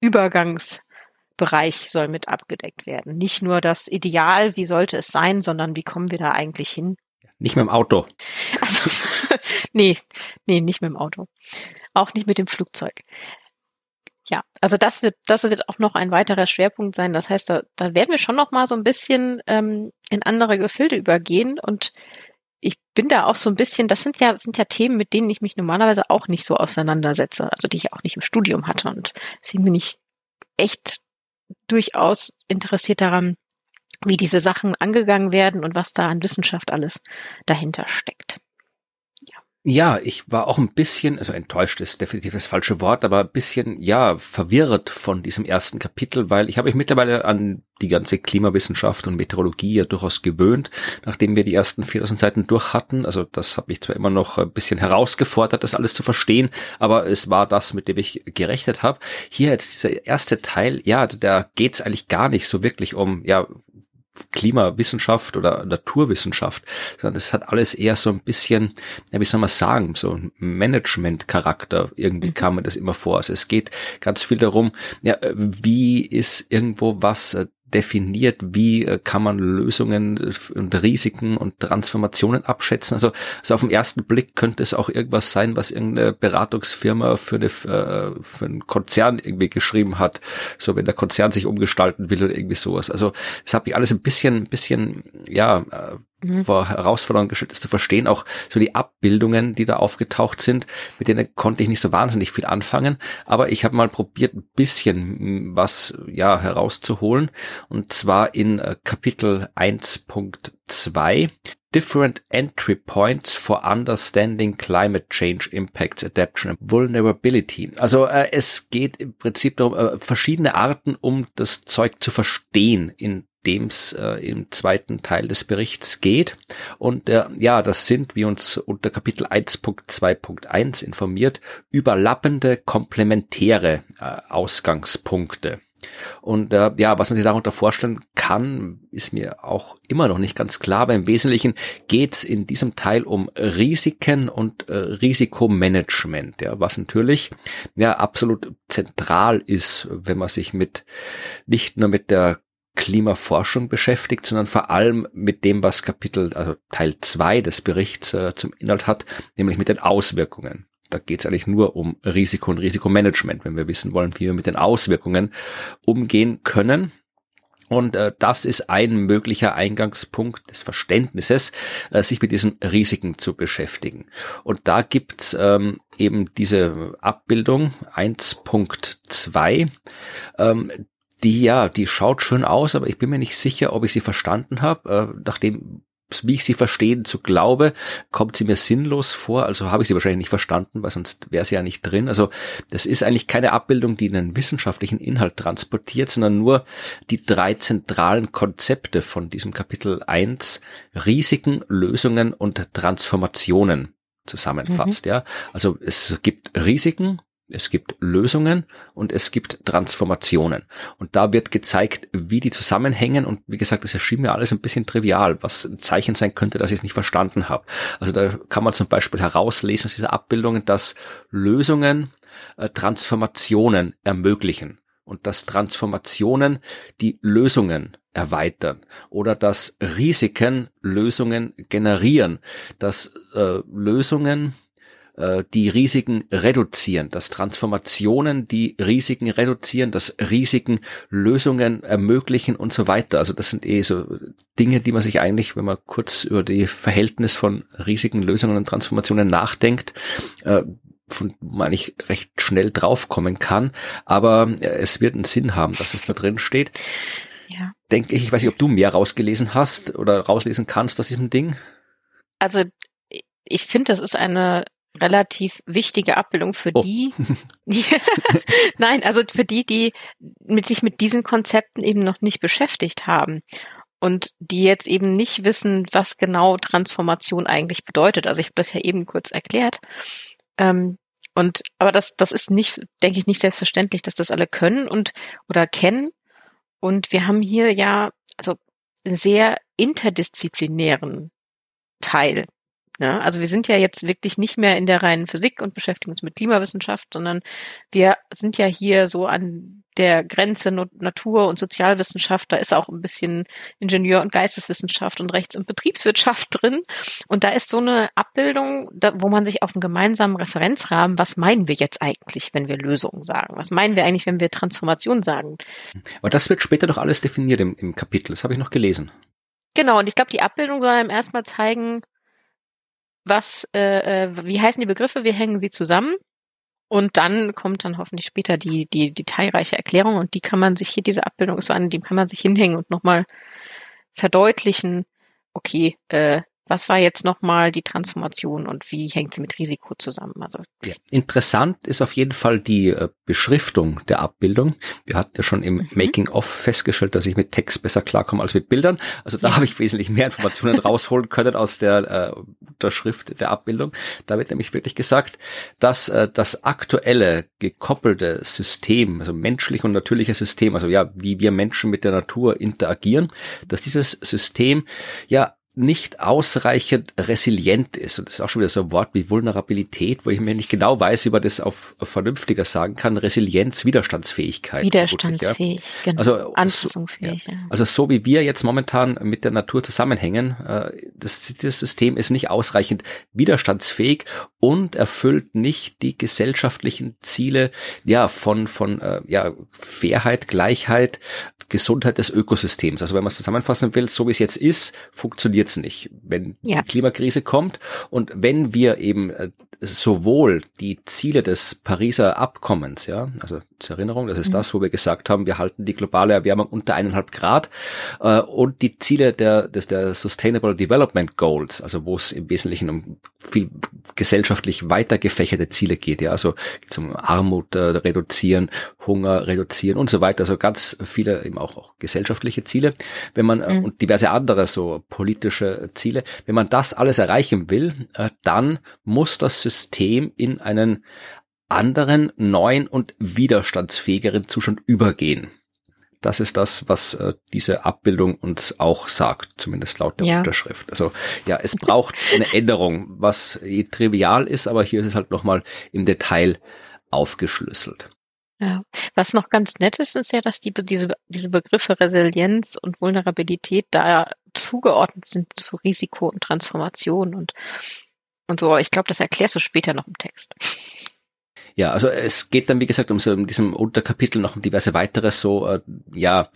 Übergangsbereich soll mit abgedeckt werden. Nicht nur das Ideal, wie sollte es sein, sondern wie kommen wir da eigentlich hin? Nicht mit dem Auto. Also, [LAUGHS] nee, nee, nicht mit dem Auto. Auch nicht mit dem Flugzeug. Ja, also das wird, das wird auch noch ein weiterer Schwerpunkt sein. Das heißt, da, da werden wir schon noch mal so ein bisschen ähm, in andere Gefilde übergehen und bin da auch so ein bisschen, das sind ja, sind ja Themen, mit denen ich mich normalerweise auch nicht so auseinandersetze, also die ich auch nicht im Studium hatte. Und deswegen bin ich echt durchaus interessiert daran, wie diese Sachen angegangen werden und was da an Wissenschaft alles dahinter steckt. Ja, ich war auch ein bisschen, also enttäuscht ist definitiv das falsche Wort, aber ein bisschen, ja, verwirrt von diesem ersten Kapitel, weil ich habe mich mittlerweile an die ganze Klimawissenschaft und Meteorologie ja durchaus gewöhnt, nachdem wir die ersten 4000 Seiten durch hatten. Also das hat mich zwar immer noch ein bisschen herausgefordert, das alles zu verstehen, aber es war das, mit dem ich gerechnet habe. Hier jetzt dieser erste Teil, ja, da geht's eigentlich gar nicht so wirklich um, ja, Klimawissenschaft oder Naturwissenschaft, sondern es hat alles eher so ein bisschen, ja, wie soll man sagen, so ein Management-Charakter. Irgendwie mhm. kam mir das immer vor. Also es geht ganz viel darum, ja, wie ist irgendwo was äh, definiert, wie äh, kann man Lösungen und Risiken und Transformationen abschätzen. Also, also auf den ersten Blick könnte es auch irgendwas sein, was irgendeine Beratungsfirma für, eine, äh, für einen Konzern irgendwie geschrieben hat. So wenn der Konzern sich umgestalten will oder irgendwie sowas. Also das habe ich alles ein bisschen, bisschen, ja, äh. Vor Herausforderungen gestellt, das zu verstehen. Auch so die Abbildungen, die da aufgetaucht sind, mit denen konnte ich nicht so wahnsinnig viel anfangen. Aber ich habe mal probiert, ein bisschen was ja herauszuholen. Und zwar in äh, Kapitel 1.2 Different Entry Points for Understanding Climate Change Impacts, Adaption and Vulnerability. Also äh, es geht im Prinzip darum, äh, verschiedene Arten, um das Zeug zu verstehen, in dem es äh, im zweiten Teil des Berichts geht. Und äh, ja, das sind, wie uns unter Kapitel 1.2.1 informiert, überlappende komplementäre äh, Ausgangspunkte. Und äh, ja, was man sich darunter vorstellen kann, ist mir auch immer noch nicht ganz klar. Aber im Wesentlichen geht es in diesem Teil um Risiken und äh, Risikomanagement, ja, was natürlich ja absolut zentral ist, wenn man sich mit nicht nur mit der Klimaforschung beschäftigt, sondern vor allem mit dem, was Kapitel, also Teil zwei des Berichts äh, zum Inhalt hat, nämlich mit den Auswirkungen. Da geht es eigentlich nur um Risiko und Risikomanagement, wenn wir wissen wollen, wie wir mit den Auswirkungen umgehen können. Und äh, das ist ein möglicher Eingangspunkt des Verständnisses, äh, sich mit diesen Risiken zu beschäftigen. Und da gibt's ähm, eben diese Abbildung 1.2, ähm, die ja, die schaut schön aus, aber ich bin mir nicht sicher, ob ich sie verstanden habe. Äh, nachdem, wie ich sie verstehen zu glaube, kommt sie mir sinnlos vor. Also habe ich sie wahrscheinlich nicht verstanden, weil sonst wäre sie ja nicht drin. Also das ist eigentlich keine Abbildung, die einen wissenschaftlichen Inhalt transportiert, sondern nur die drei zentralen Konzepte von diesem Kapitel 1, Risiken, Lösungen und Transformationen zusammenfasst. Mhm. Ja, also es gibt Risiken, es gibt Lösungen und es gibt Transformationen. Und da wird gezeigt, wie die zusammenhängen. Und wie gesagt, das erschien mir alles ein bisschen trivial, was ein Zeichen sein könnte, dass ich es nicht verstanden habe. Also da kann man zum Beispiel herauslesen aus dieser Abbildungen, dass Lösungen äh, Transformationen ermöglichen und dass Transformationen die Lösungen erweitern oder dass Risiken Lösungen generieren, dass äh, Lösungen äh, die Risiken reduzieren, dass Transformationen die Risiken reduzieren, dass Risiken Lösungen ermöglichen und so weiter. Also das sind eh so Dinge, die man sich eigentlich, wenn man kurz über die Verhältnis von Risiken, Lösungen und Transformationen nachdenkt, äh, von man ich recht schnell draufkommen kann, aber äh, es wird einen Sinn haben, dass es da drin steht. Ja. Denke ich, ich weiß nicht, ob du mehr rausgelesen hast oder rauslesen kannst aus diesem Ding. Also ich finde, das ist eine relativ wichtige Abbildung für oh. die, [LAUGHS] [LAUGHS] nein, also für die, die mit sich mit diesen Konzepten eben noch nicht beschäftigt haben und die jetzt eben nicht wissen, was genau Transformation eigentlich bedeutet. Also ich habe das ja eben kurz erklärt. Ähm, und aber das, das ist nicht, denke ich, nicht selbstverständlich, dass das alle können und oder kennen. Und wir haben hier ja also einen sehr interdisziplinären Teil ja, also wir sind ja jetzt wirklich nicht mehr in der reinen Physik und beschäftigen uns mit Klimawissenschaft, sondern wir sind ja hier so an der Grenze Natur- und Sozialwissenschaft. Da ist auch ein bisschen Ingenieur- und Geisteswissenschaft und Rechts- und Betriebswirtschaft drin. Und da ist so eine Abbildung, da, wo man sich auf einen gemeinsamen Referenzrahmen, was meinen wir jetzt eigentlich, wenn wir Lösungen sagen? Was meinen wir eigentlich, wenn wir Transformation sagen? Aber das wird später doch alles definiert im, im Kapitel. Das habe ich noch gelesen. Genau, und ich glaube, die Abbildung soll einem erstmal zeigen, was, äh, äh, wie heißen die Begriffe, wie hängen sie zusammen? Und dann kommt dann hoffentlich später die, die detailreiche Erklärung und die kann man sich hier, diese Abbildung ist so an, die kann man sich hinhängen und nochmal verdeutlichen, okay, äh, was war jetzt nochmal die Transformation und wie hängt sie mit Risiko zusammen? Also ja. Interessant ist auf jeden Fall die äh, Beschriftung der Abbildung. Wir hatten ja schon im mhm. Making of festgestellt, dass ich mit Text besser klarkomme als mit Bildern. Also da ja. habe ich wesentlich mehr Informationen rausholen können aus der äh, Unterschrift der Abbildung. Da wird nämlich wirklich gesagt, dass äh, das aktuelle gekoppelte System, also menschlich und natürliches System, also ja, wie wir Menschen mit der Natur interagieren, dass dieses System ja nicht ausreichend resilient ist. Und das ist auch schon wieder so ein Wort wie Vulnerabilität, wo ich mir nicht genau weiß, wie man das auf, vernünftiger sagen kann. Resilienz, Widerstandsfähigkeit. Widerstandsfähig, ja. genau. Also, Anpassungsfähig. So, ja. Also so wie wir jetzt momentan mit der Natur zusammenhängen, äh, das, das System ist nicht ausreichend widerstandsfähig und erfüllt nicht die gesellschaftlichen Ziele ja von von äh, ja Fairheit, Gleichheit, Gesundheit des Ökosystems. Also wenn man es zusammenfassen will, so wie es jetzt ist, funktioniert es nicht. Wenn ja. die Klimakrise kommt und wenn wir eben äh, sowohl die Ziele des Pariser Abkommens, ja, also zur Erinnerung, das ist mhm. das, wo wir gesagt haben, wir halten die globale Erwärmung unter eineinhalb Grad äh, und die Ziele der des der Sustainable Development Goals, also wo es im Wesentlichen um viel gesellschaftlich weiter gefächerte Ziele geht, ja, also geht um Armut äh, reduzieren, Hunger reduzieren und so weiter, also ganz viele eben auch, auch gesellschaftliche Ziele, wenn man äh, mhm. und diverse andere so politische Ziele, wenn man das alles erreichen will, äh, dann muss das System in einen anderen, neuen und widerstandsfähigeren Zustand übergehen. Das ist das, was äh, diese Abbildung uns auch sagt, zumindest laut der ja. Unterschrift. Also ja, es braucht eine Änderung, was trivial ist, aber hier ist es halt nochmal im Detail aufgeschlüsselt. Ja, was noch ganz nett ist, ist ja, dass die, diese, diese Begriffe Resilienz und Vulnerabilität da zugeordnet sind zu Risiko und Transformation und, und so. Ich glaube, das erklärst du später noch im Text. Ja, also es geht dann, wie gesagt, um so in diesem Unterkapitel noch um diverse weitere so, äh, ja,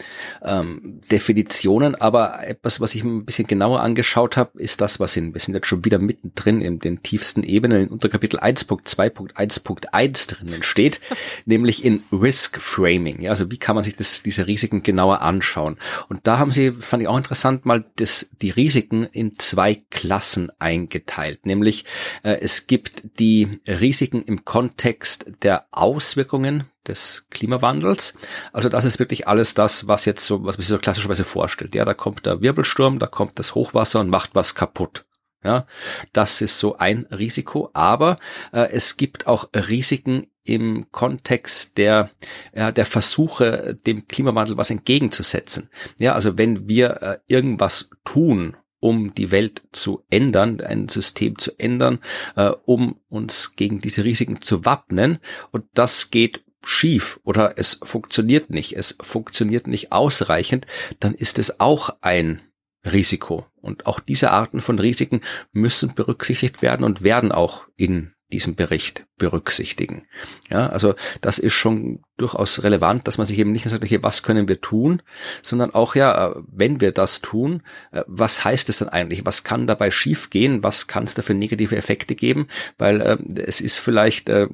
ähm, Definitionen, aber etwas, was ich mir ein bisschen genauer angeschaut habe, ist das, was in, wir sind jetzt schon wieder mittendrin in den tiefsten Ebenen in Unterkapitel 1.2.1.1 drinnen steht, [LAUGHS] nämlich in Risk Framing. Ja, also wie kann man sich das, diese Risiken genauer anschauen? Und da haben sie, fand ich auch interessant, mal das, die Risiken in zwei Klassen eingeteilt, nämlich äh, es gibt die Risiken im Kontext Kontext der Auswirkungen des Klimawandels. Also das ist wirklich alles das, was jetzt so, was man sich so klassischerweise vorstellt. Ja, da kommt der Wirbelsturm, da kommt das Hochwasser und macht was kaputt. Ja, das ist so ein Risiko. Aber äh, es gibt auch Risiken im Kontext der, ja, der Versuche, dem Klimawandel was entgegenzusetzen. Ja, also wenn wir äh, irgendwas tun, um die Welt zu ändern, ein System zu ändern, äh, um uns gegen diese Risiken zu wappnen. Und das geht schief oder es funktioniert nicht, es funktioniert nicht ausreichend, dann ist es auch ein Risiko. Und auch diese Arten von Risiken müssen berücksichtigt werden und werden auch in diesem Bericht berücksichtigen. Ja, also das ist schon durchaus relevant, dass man sich eben nicht nur sagt, okay, was können wir tun, sondern auch ja, wenn wir das tun, äh, was heißt es dann eigentlich? Was kann dabei schiefgehen? Was kann es da für negative Effekte geben? Weil äh, es ist vielleicht äh,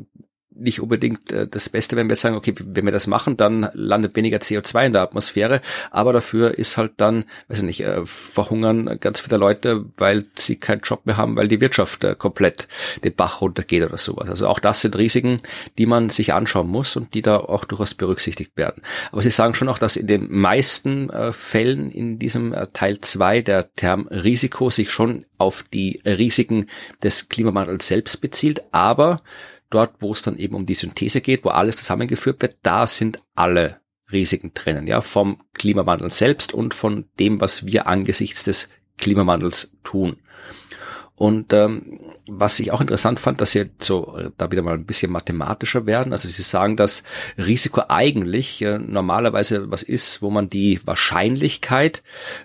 nicht unbedingt äh, das Beste, wenn wir sagen, okay, wenn wir das machen, dann landet weniger CO2 in der Atmosphäre, aber dafür ist halt dann, weiß ich nicht, äh, verhungern ganz viele Leute, weil sie keinen Job mehr haben, weil die Wirtschaft äh, komplett den Bach runtergeht oder sowas. Also auch das sind Risiken, die man sich anschauen muss und die da auch durchaus berücksichtigt werden. Aber Sie sagen schon auch, dass in den meisten Fällen in diesem Teil zwei der Term Risiko sich schon auf die Risiken des Klimawandels selbst bezieht, aber dort, wo es dann eben um die Synthese geht, wo alles zusammengeführt wird, da sind alle Risiken drinnen, ja, vom Klimawandel selbst und von dem, was wir angesichts des Klimawandels tun. Und ähm, was ich auch interessant fand, dass sie so äh, da wieder mal ein bisschen mathematischer werden. Also sie sagen, dass Risiko eigentlich äh, normalerweise was ist, wo man die Wahrscheinlichkeit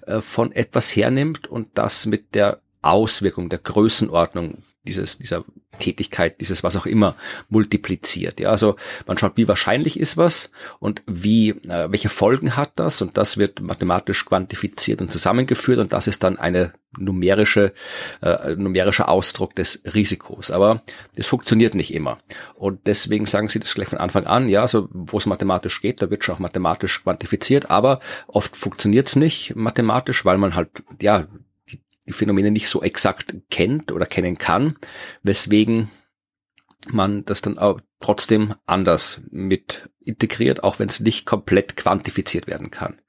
äh, von etwas hernimmt und das mit der Auswirkung der Größenordnung dieses, dieser Tätigkeit, dieses was auch immer multipliziert. Ja, also man schaut, wie wahrscheinlich ist was und wie, äh, welche Folgen hat das und das wird mathematisch quantifiziert und zusammengeführt und das ist dann eine numerische, äh, numerischer Ausdruck des Risikos. Aber das funktioniert nicht immer. Und deswegen sagen sie das gleich von Anfang an, ja, so wo es mathematisch geht, da wird schon auch mathematisch quantifiziert, aber oft funktioniert es nicht mathematisch, weil man halt, ja, die Phänomene nicht so exakt kennt oder kennen kann, weswegen man das dann auch trotzdem anders mit integriert, auch wenn es nicht komplett quantifiziert werden kann.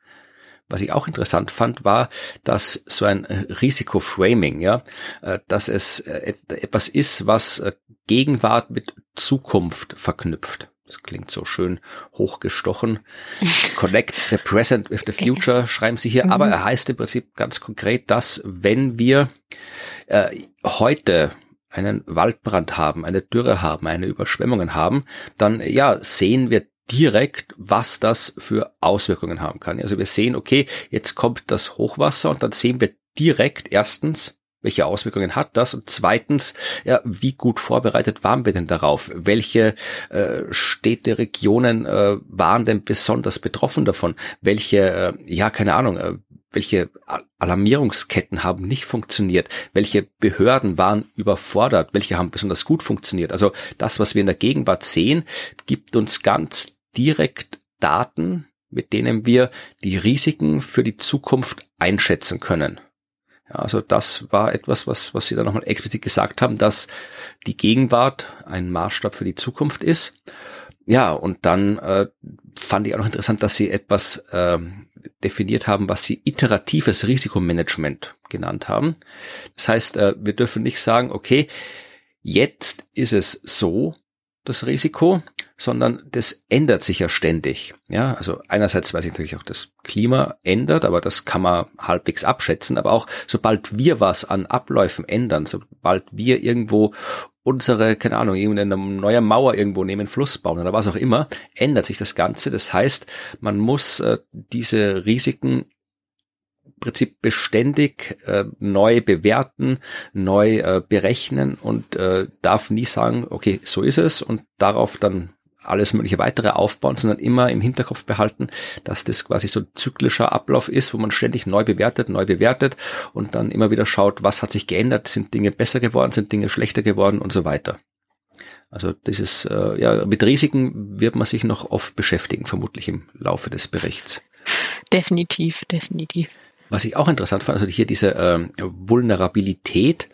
Was ich auch interessant fand, war, dass so ein Risikoframing, ja, äh, dass es äh, etwas ist, was äh, Gegenwart mit Zukunft verknüpft. Das klingt so schön hochgestochen. [LAUGHS] Connect the present with the future, schreiben Sie hier. Mhm. Aber er heißt im Prinzip ganz konkret, dass wenn wir äh, heute einen Waldbrand haben, eine Dürre haben, eine Überschwemmungen haben, dann ja sehen wir direkt, was das für Auswirkungen haben kann. Also wir sehen, okay, jetzt kommt das Hochwasser und dann sehen wir direkt erstens, welche Auswirkungen hat das? Und zweitens, ja, wie gut vorbereitet waren wir denn darauf? Welche äh, Städte, Regionen äh, waren denn besonders betroffen davon? Welche, äh, ja, keine Ahnung, äh, welche Alarmierungsketten haben nicht funktioniert? Welche Behörden waren überfordert? Welche haben besonders gut funktioniert? Also das, was wir in der Gegenwart sehen, gibt uns ganz direkt Daten, mit denen wir die Risiken für die Zukunft einschätzen können. Also das war etwas, was, was Sie da nochmal explizit gesagt haben, dass die Gegenwart ein Maßstab für die Zukunft ist. Ja, und dann äh, fand ich auch noch interessant, dass Sie etwas ähm, definiert haben, was Sie iteratives Risikomanagement genannt haben. Das heißt, äh, wir dürfen nicht sagen, okay, jetzt ist es so, das Risiko, sondern das ändert sich ja ständig. Ja, also einerseits weiß ich natürlich auch, das Klima ändert, aber das kann man halbwegs abschätzen. Aber auch sobald wir was an Abläufen ändern, sobald wir irgendwo unsere, keine Ahnung, irgendeine neue Mauer irgendwo neben Fluss bauen oder was auch immer, ändert sich das Ganze. Das heißt, man muss äh, diese Risiken Prinzip beständig äh, neu bewerten, neu äh, berechnen und äh, darf nie sagen, okay, so ist es und darauf dann alles mögliche weitere aufbauen, sondern immer im Hinterkopf behalten, dass das quasi so zyklischer Ablauf ist, wo man ständig neu bewertet, neu bewertet und dann immer wieder schaut, was hat sich geändert, sind Dinge besser geworden, sind Dinge schlechter geworden und so weiter. Also dieses, äh, ja, mit Risiken wird man sich noch oft beschäftigen, vermutlich im Laufe des Berichts. Definitiv, definitiv. Was ich auch interessant fand, also hier diese äh, Vulnerabilität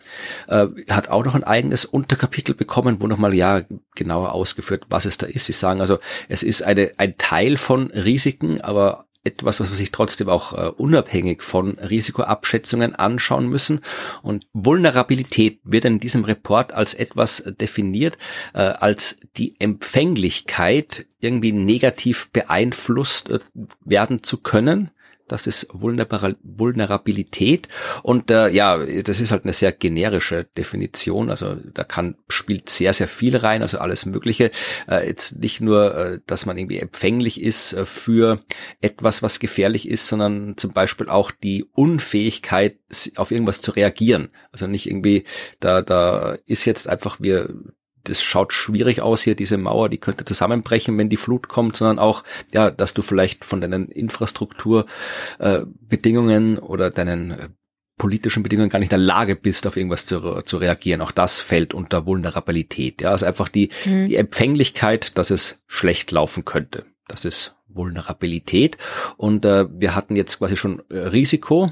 äh, hat auch noch ein eigenes Unterkapitel bekommen, wo nochmal ja genauer ausgeführt, was es da ist. Sie sagen also, es ist eine, ein Teil von Risiken, aber etwas, was wir sich trotzdem auch äh, unabhängig von Risikoabschätzungen anschauen müssen. Und Vulnerabilität wird in diesem Report als etwas definiert, äh, als die Empfänglichkeit irgendwie negativ beeinflusst äh, werden zu können das ist Vulnerabilität. Und äh, ja, das ist halt eine sehr generische Definition. Also da kann spielt sehr, sehr viel rein, also alles Mögliche. Äh, jetzt nicht nur, äh, dass man irgendwie empfänglich ist äh, für etwas, was gefährlich ist, sondern zum Beispiel auch die Unfähigkeit, auf irgendwas zu reagieren. Also nicht irgendwie, da, da ist jetzt einfach, wir das schaut schwierig aus hier, diese Mauer, die könnte zusammenbrechen, wenn die Flut kommt, sondern auch, ja, dass du vielleicht von deinen Infrastrukturbedingungen äh, oder deinen äh, politischen Bedingungen gar nicht in der Lage bist, auf irgendwas zu, zu reagieren. Auch das fällt unter Vulnerabilität. Ja, also einfach die, mhm. die Empfänglichkeit, dass es schlecht laufen könnte. Das ist Vulnerabilität. Und äh, wir hatten jetzt quasi schon äh, Risiko.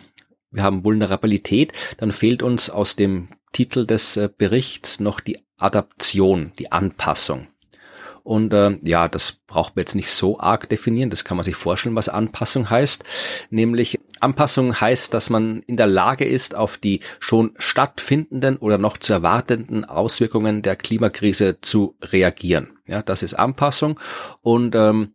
Wir haben Vulnerabilität. Dann fehlt uns aus dem Titel des äh, Berichts noch die Adaption, die Anpassung. Und äh, ja, das braucht man jetzt nicht so arg definieren. Das kann man sich vorstellen, was Anpassung heißt. Nämlich Anpassung heißt, dass man in der Lage ist, auf die schon stattfindenden oder noch zu erwartenden Auswirkungen der Klimakrise zu reagieren. Ja, das ist Anpassung und ähm,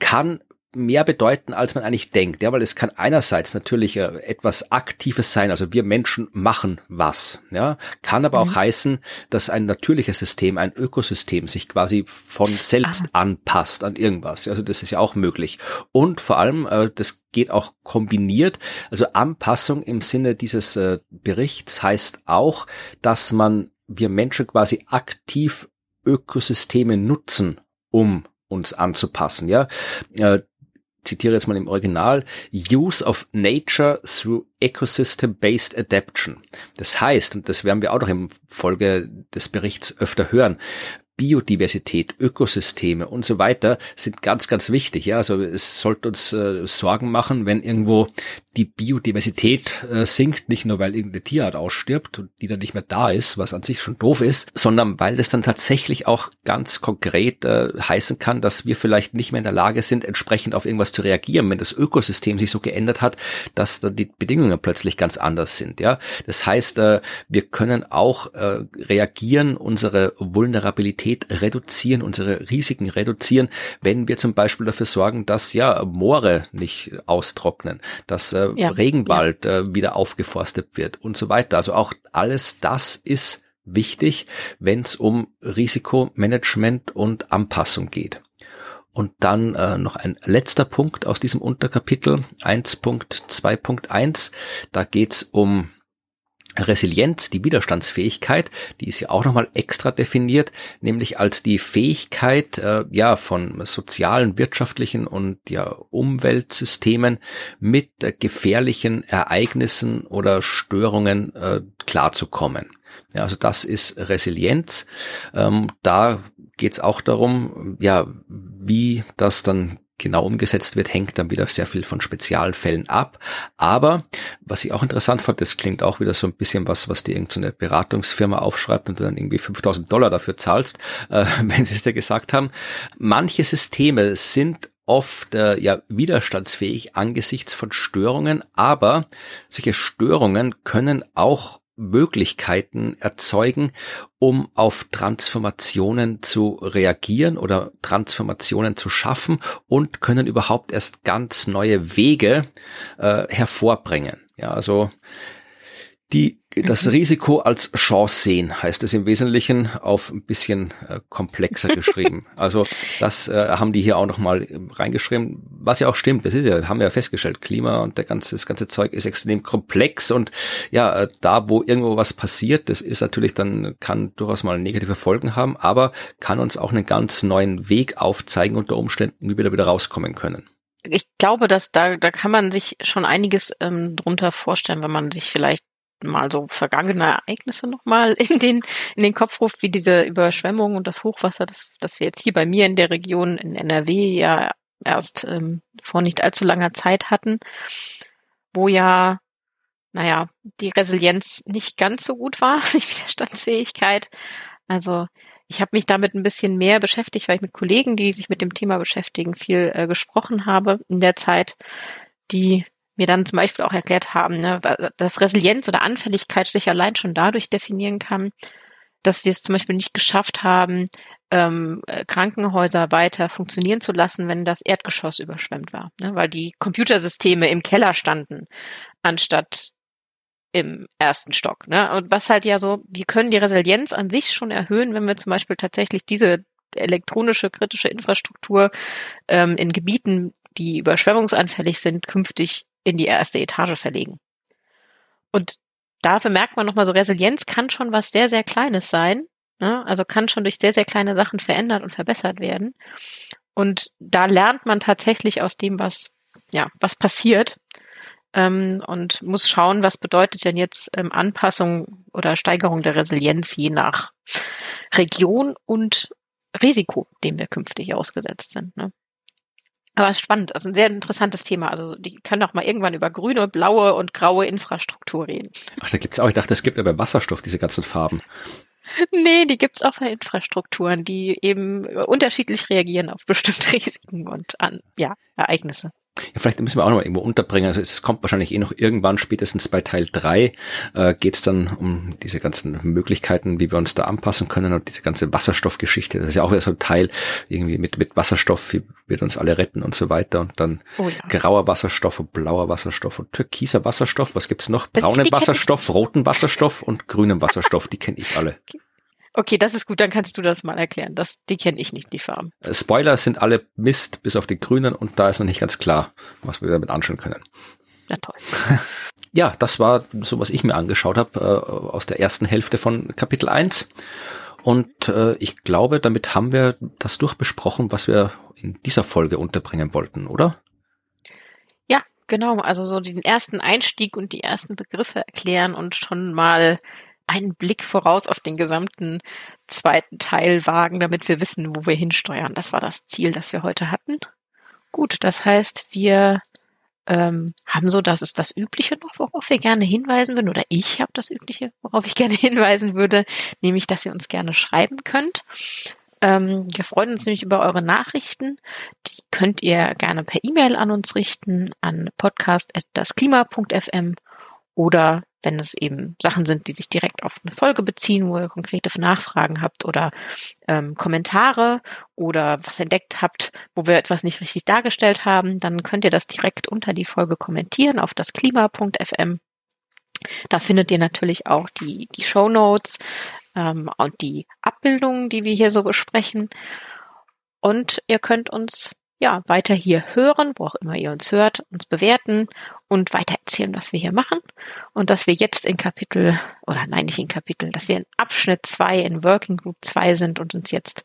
kann mehr bedeuten, als man eigentlich denkt. Ja, weil es kann einerseits natürlich äh, etwas Aktives sein, also wir Menschen machen was. Ja, kann aber mhm. auch heißen, dass ein natürliches System, ein Ökosystem sich quasi von selbst ah. anpasst an irgendwas. Also das ist ja auch möglich. Und vor allem, äh, das geht auch kombiniert. Also Anpassung im Sinne dieses äh, Berichts heißt auch, dass man wir Menschen quasi aktiv Ökosysteme nutzen, um uns anzupassen, ja. Zitiere jetzt mal im Original, Use of Nature through Ecosystem-Based Adaption. Das heißt, und das werden wir auch noch im Folge des Berichts öfter hören, Biodiversität, Ökosysteme und so weiter sind ganz, ganz wichtig. Ja, also es sollte uns äh, Sorgen machen, wenn irgendwo die Biodiversität äh, sinkt, nicht nur weil irgendeine Tierart ausstirbt und die dann nicht mehr da ist, was an sich schon doof ist, sondern weil das dann tatsächlich auch ganz konkret äh, heißen kann, dass wir vielleicht nicht mehr in der Lage sind, entsprechend auf irgendwas zu reagieren, wenn das Ökosystem sich so geändert hat, dass dann die Bedingungen plötzlich ganz anders sind. Ja, das heißt, äh, wir können auch äh, reagieren, unsere Vulnerabilität reduzieren, unsere Risiken reduzieren, wenn wir zum Beispiel dafür sorgen, dass ja Moore nicht austrocknen, dass äh, ja. Regenwald ja. Äh, wieder aufgeforstet wird und so weiter. Also auch alles das ist wichtig, wenn es um Risikomanagement und Anpassung geht. Und dann äh, noch ein letzter Punkt aus diesem Unterkapitel 1.2.1. Da geht's um Resilienz, die Widerstandsfähigkeit, die ist ja auch nochmal extra definiert, nämlich als die Fähigkeit, äh, ja, von sozialen, wirtschaftlichen und ja, Umweltsystemen mit äh, gefährlichen Ereignissen oder Störungen äh, klarzukommen. Ja, also das ist Resilienz. Ähm, da geht es auch darum, ja, wie das dann genau umgesetzt wird, hängt dann wieder sehr viel von Spezialfällen ab. Aber was ich auch interessant fand, das klingt auch wieder so ein bisschen was, was dir irgendeine Beratungsfirma aufschreibt und du dann irgendwie 5000 Dollar dafür zahlst, äh, [LAUGHS] wenn sie es dir gesagt haben. Manche Systeme sind oft äh, ja widerstandsfähig angesichts von Störungen, aber solche Störungen können auch Möglichkeiten erzeugen, um auf Transformationen zu reagieren oder Transformationen zu schaffen und können überhaupt erst ganz neue Wege äh, hervorbringen. Ja, also die das mhm. Risiko als Chance sehen, heißt es im Wesentlichen auf ein bisschen äh, komplexer [LAUGHS] geschrieben. also das äh, haben die hier auch nochmal reingeschrieben, was ja auch stimmt. Das ist ja, haben wir ja festgestellt, Klima und der ganze, das ganze Zeug ist extrem komplex und ja, äh, da wo irgendwo was passiert, das ist natürlich dann, kann durchaus mal negative Folgen haben, aber kann uns auch einen ganz neuen Weg aufzeigen unter Umständen, wie wir da wieder rauskommen können ich glaube, dass da, da kann man sich schon einiges ähm, drunter vorstellen, wenn man sich vielleicht mal so vergangene Ereignisse nochmal in den, in den Kopf ruft, wie diese Überschwemmung und das Hochwasser, das, das wir jetzt hier bei mir in der Region in NRW ja erst ähm, vor nicht allzu langer Zeit hatten, wo ja, naja, die Resilienz nicht ganz so gut war, [LAUGHS] die Widerstandsfähigkeit. Also ich habe mich damit ein bisschen mehr beschäftigt, weil ich mit Kollegen, die sich mit dem Thema beschäftigen, viel äh, gesprochen habe in der Zeit, die mir dann zum Beispiel auch erklärt haben, ne, dass Resilienz oder Anfälligkeit sich allein schon dadurch definieren kann, dass wir es zum Beispiel nicht geschafft haben, ähm, äh, Krankenhäuser weiter funktionieren zu lassen, wenn das Erdgeschoss überschwemmt war, ne, weil die Computersysteme im Keller standen, anstatt im ersten Stock. Ne? Und was halt ja so, wir können die Resilienz an sich schon erhöhen, wenn wir zum Beispiel tatsächlich diese elektronische kritische Infrastruktur ähm, in Gebieten, die überschwemmungsanfällig sind, künftig in die erste Etage verlegen. Und dafür merkt man nochmal so, Resilienz kann schon was sehr, sehr Kleines sein. Ne? Also kann schon durch sehr, sehr kleine Sachen verändert und verbessert werden. Und da lernt man tatsächlich aus dem, was, ja, was passiert. Ähm, und muss schauen, was bedeutet denn jetzt ähm, Anpassung oder Steigerung der Resilienz je nach Region und Risiko, dem wir künftig ausgesetzt sind. Ne? Aber es ist spannend, also ein sehr interessantes Thema. Also die können auch mal irgendwann über grüne, blaue und graue Infrastruktur reden. Ach, da gibt's auch, ich dachte, es gibt ja bei Wasserstoff diese ganzen Farben. [LAUGHS] Nee, die gibt's auch bei Infrastrukturen, die eben unterschiedlich reagieren auf bestimmte [LAUGHS] Risiken und an ja, Ereignisse. Ja, vielleicht müssen wir auch noch mal irgendwo unterbringen. Also es kommt wahrscheinlich eh noch irgendwann, spätestens bei Teil drei äh, geht es dann um diese ganzen Möglichkeiten, wie wir uns da anpassen können und diese ganze Wasserstoffgeschichte. Das ist ja auch wieder so ein Teil, irgendwie mit, mit Wasserstoff, wie wird uns alle retten und so weiter. Und dann oh ja. grauer Wasserstoff und blauer Wasserstoff und türkiser Wasserstoff. Was gibt's noch? Braunen Wasserstoff, roten Wasserstoff und grünen Wasserstoff. Die kenne ich alle. [LAUGHS] Okay, das ist gut, dann kannst du das mal erklären. Das, die kenne ich nicht, die Farben. Äh, Spoiler sind alle Mist, bis auf die grünen und da ist noch nicht ganz klar, was wir damit anschauen können. Ja, toll. [LAUGHS] ja, das war so, was ich mir angeschaut habe äh, aus der ersten Hälfte von Kapitel 1. Und äh, ich glaube, damit haben wir das durchbesprochen, was wir in dieser Folge unterbringen wollten, oder? Ja, genau. Also so den ersten Einstieg und die ersten Begriffe erklären und schon mal einen Blick voraus auf den gesamten zweiten Teil wagen, damit wir wissen, wo wir hinsteuern. Das war das Ziel, das wir heute hatten. Gut, das heißt, wir ähm, haben so, das ist das Übliche noch, worauf wir gerne hinweisen würden, oder ich habe das Übliche, worauf ich [LAUGHS] gerne hinweisen würde, nämlich, dass ihr uns gerne schreiben könnt. Ähm, wir freuen uns nämlich über eure Nachrichten. Die könnt ihr gerne per E-Mail an uns richten, an podcast.dasklima.fm oder wenn es eben Sachen sind, die sich direkt auf eine Folge beziehen, wo ihr konkrete Nachfragen habt oder ähm, Kommentare oder was entdeckt habt, wo wir etwas nicht richtig dargestellt haben, dann könnt ihr das direkt unter die Folge kommentieren auf das klima.fm. Da findet ihr natürlich auch die, die Show Notes ähm, und die Abbildungen, die wir hier so besprechen. Und ihr könnt uns ja, weiter hier hören, wo auch immer ihr uns hört, uns bewerten und weiter erzählen, was wir hier machen. Und dass wir jetzt in Kapitel, oder nein, nicht in Kapitel, dass wir in Abschnitt zwei in Working Group zwei sind und uns jetzt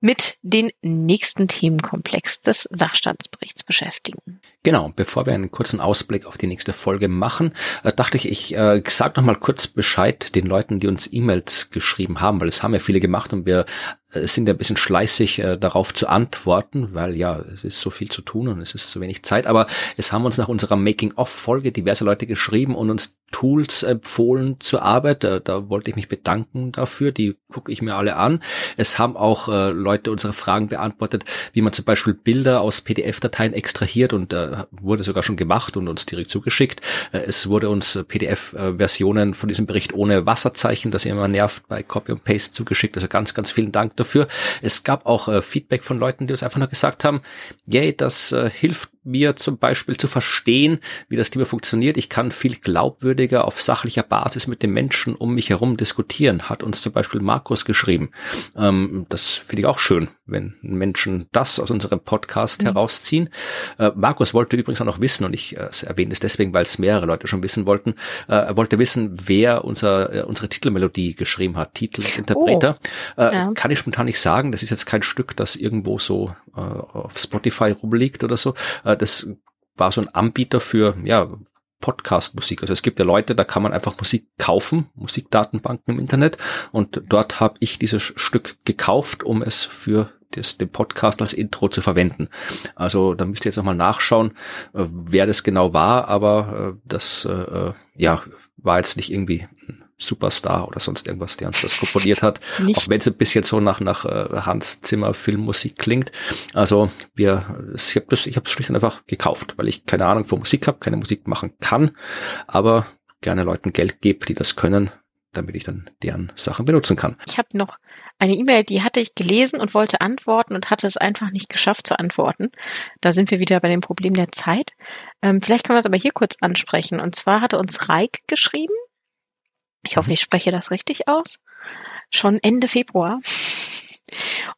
mit den nächsten Themenkomplex des Sachstandsberichts beschäftigen. Genau, bevor wir einen kurzen Ausblick auf die nächste Folge machen, äh, dachte ich, ich äh, sage noch mal kurz Bescheid den Leuten, die uns E-Mails geschrieben haben, weil es haben ja viele gemacht und wir äh, sind ja ein bisschen schleißig äh, darauf zu antworten, weil ja, es ist so viel zu tun und es ist zu wenig Zeit. Aber es haben uns nach unserer Making-of-Folge diverse Leute geschrieben und uns Tools empfohlen zur Arbeit. Da, da wollte ich mich bedanken dafür. Die gucke ich mir alle an. Es haben auch äh, Leute unsere Fragen beantwortet, wie man zum Beispiel Bilder aus PDF-Dateien extrahiert und äh, wurde sogar schon gemacht und uns direkt zugeschickt. Äh, es wurde uns äh, PDF-Versionen von diesem Bericht ohne Wasserzeichen, das immer nervt, bei Copy und Paste zugeschickt. Also ganz, ganz vielen Dank dafür. Es gab auch äh, Feedback von Leuten, die uns einfach nur gesagt haben, yay, das hilft mir zum Beispiel zu verstehen, wie das Thema funktioniert. Ich kann viel glaubwürdiger auf sachlicher Basis mit den Menschen um mich herum diskutieren, hat uns zum Beispiel Markus geschrieben. Ähm, das finde ich auch schön, wenn Menschen das aus unserem Podcast mhm. herausziehen. Äh, Markus wollte übrigens auch noch wissen, und ich äh, erwähne es deswegen, weil es mehrere Leute schon wissen wollten, äh, er wollte wissen, wer unser, äh, unsere Titelmelodie geschrieben hat, Titel und Interpreter. Oh, äh, ja. Kann ich spontan nicht sagen, das ist jetzt kein Stück, das irgendwo so äh, auf Spotify rumliegt oder so. Äh, das war so ein Anbieter für, ja, Podcast-Musik. Also es gibt ja Leute, da kann man einfach Musik kaufen, Musikdatenbanken im Internet. Und dort habe ich dieses Stück gekauft, um es für das, den Podcast als Intro zu verwenden. Also da müsst ihr jetzt nochmal nachschauen, äh, wer das genau war, aber äh, das äh, ja war jetzt nicht irgendwie Superstar oder sonst irgendwas, der uns das komponiert hat. [LAUGHS] Nicht. Auch wenn es ein bisschen so nach, nach äh, Hans Zimmer Filmmusik klingt. Also wir, ich habe das, ich habe es schlicht und einfach gekauft, weil ich keine Ahnung von Musik habe, keine Musik machen kann, aber gerne Leuten Geld gebe, die das können, damit ich dann deren Sachen benutzen kann. Ich habe noch eine E-Mail, die hatte ich gelesen und wollte antworten und hatte es einfach nicht geschafft zu antworten. Da sind wir wieder bei dem Problem der Zeit. Ähm, vielleicht können wir es aber hier kurz ansprechen. Und zwar hatte uns Reik geschrieben ich hoffe, ich spreche das richtig aus. Schon Ende Februar.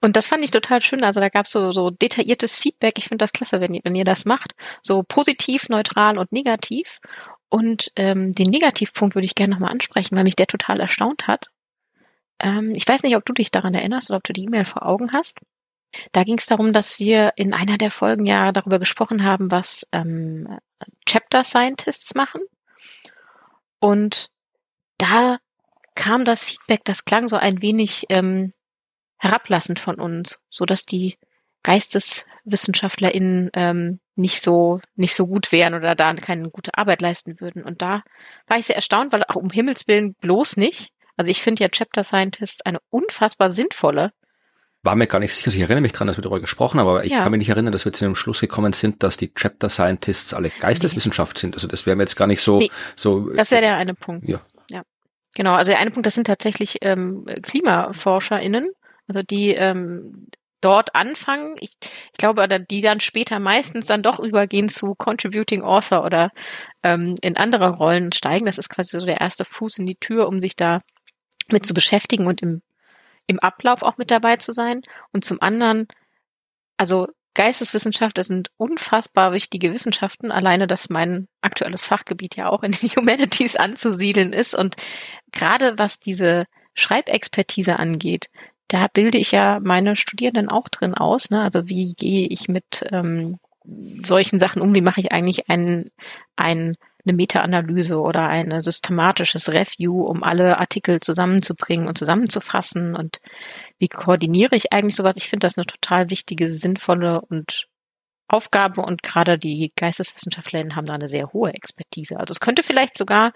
Und das fand ich total schön. Also da gab es so, so detailliertes Feedback. Ich finde das klasse, wenn ihr, wenn ihr das macht. So positiv, neutral und negativ. Und ähm, den Negativpunkt würde ich gerne nochmal ansprechen, weil mich der total erstaunt hat. Ähm, ich weiß nicht, ob du dich daran erinnerst oder ob du die E-Mail vor Augen hast. Da ging es darum, dass wir in einer der Folgen ja darüber gesprochen haben, was ähm, Chapter Scientists machen. Und da kam das Feedback, das klang so ein wenig ähm, herablassend von uns, so dass die GeisteswissenschaftlerInnen ähm, nicht so nicht so gut wären oder da keine gute Arbeit leisten würden. Und da war ich sehr erstaunt, weil auch um Himmels Willen bloß nicht. Also ich finde ja Chapter Scientist eine unfassbar sinnvolle war mir gar nicht sicher. Ich erinnere mich dran, dass wir darüber gesprochen haben, aber ich ja. kann mich nicht erinnern, dass wir zu dem Schluss gekommen sind, dass die Chapter Scientists alle Geisteswissenschaft nee. sind. Also das wäre mir jetzt gar nicht so, nee, so. Das wäre der eine Punkt. Ja. Genau, also der eine Punkt, das sind tatsächlich ähm, KlimaforscherInnen, also die ähm, dort anfangen. Ich, ich glaube, die dann später meistens dann doch übergehen zu Contributing Author oder ähm, in andere Rollen steigen. Das ist quasi so der erste Fuß in die Tür, um sich da mit zu beschäftigen und im, im Ablauf auch mit dabei zu sein. Und zum anderen, also Geisteswissenschaft, das sind unfassbar wichtige Wissenschaften. Alleine, dass mein aktuelles Fachgebiet ja auch in den [LAUGHS] Humanities anzusiedeln ist. Und gerade was diese Schreibexpertise angeht, da bilde ich ja meine Studierenden auch drin aus. Ne? Also wie gehe ich mit ähm, solchen Sachen um? Wie mache ich eigentlich ein, ein eine Meta-Analyse oder ein systematisches Review, um alle Artikel zusammenzubringen und zusammenzufassen und wie koordiniere ich eigentlich sowas? Ich finde das eine total wichtige, sinnvolle und Aufgabe und gerade die Geisteswissenschaftlerinnen haben da eine sehr hohe Expertise. Also es könnte vielleicht sogar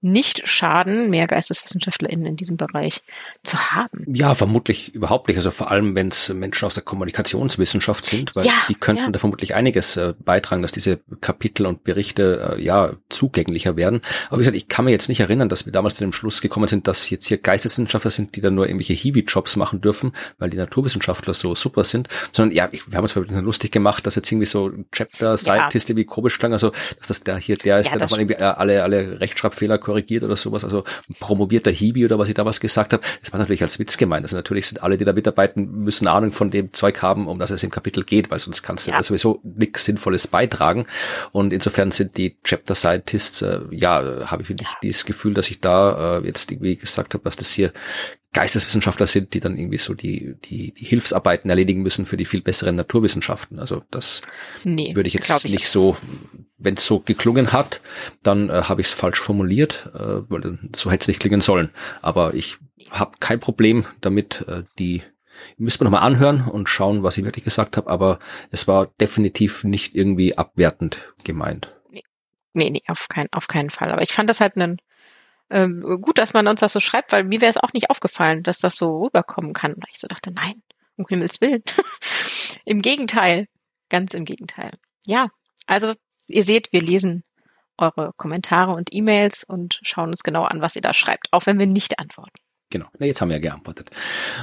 nicht schaden, mehr Geisteswissenschaftlerinnen in diesem Bereich zu haben. Ja, vermutlich überhaupt nicht. Also vor allem, wenn es Menschen aus der Kommunikationswissenschaft sind, weil ja, die könnten ja. da vermutlich einiges äh, beitragen, dass diese Kapitel und Berichte äh, ja zugänglicher werden. Aber wie gesagt, ich kann mir jetzt nicht erinnern, dass wir damals zu dem Schluss gekommen sind, dass jetzt hier Geisteswissenschaftler sind, die dann nur irgendwelche Hiwi-Jobs machen dürfen, weil die Naturwissenschaftler so super sind, sondern ja, wir haben uns lustig gemacht, dass jetzt irgendwie so Chapter Scientist ja. irgendwie komisch klang, also dass das der hier der ist, ja, der nochmal irgendwie alle alle Rechtschreibfehler korrigiert oder sowas, also promovierter Hiwi oder was ich damals gesagt habe, das war natürlich als Witz gemeint. Also natürlich sind alle, die da mitarbeiten, müssen Ahnung von dem Zeug haben, um das es im Kapitel geht, weil sonst kannst du ja. sowieso nichts Sinnvolles beitragen. Und insofern sind die Chapter Scientists, äh, ja, habe ich wirklich ja. dieses Gefühl, dass ich da äh, jetzt irgendwie gesagt habe, dass das hier Geisteswissenschaftler sind, die dann irgendwie so die, die, die Hilfsarbeiten erledigen müssen für die viel besseren Naturwissenschaften. Also das nee, würde ich jetzt ich nicht so, wenn es so geklungen hat, dann äh, habe ich es falsch formuliert, äh, weil so hätte es nicht klingen sollen. Aber ich habe kein Problem damit, äh, die müssen wir nochmal anhören und schauen, was ich wirklich gesagt habe, aber es war definitiv nicht irgendwie abwertend gemeint. Nee, nee, nee auf, kein, auf keinen Fall. Aber ich fand das halt einen ähm, gut, dass man uns das so schreibt, weil mir wäre es auch nicht aufgefallen, dass das so rüberkommen kann. Und ich so dachte, nein, um Himmels Willen. [LAUGHS] Im Gegenteil, ganz im Gegenteil. Ja, also ihr seht, wir lesen eure Kommentare und E-Mails und schauen uns genau an, was ihr da schreibt, auch wenn wir nicht antworten. Genau, jetzt haben wir ja geantwortet.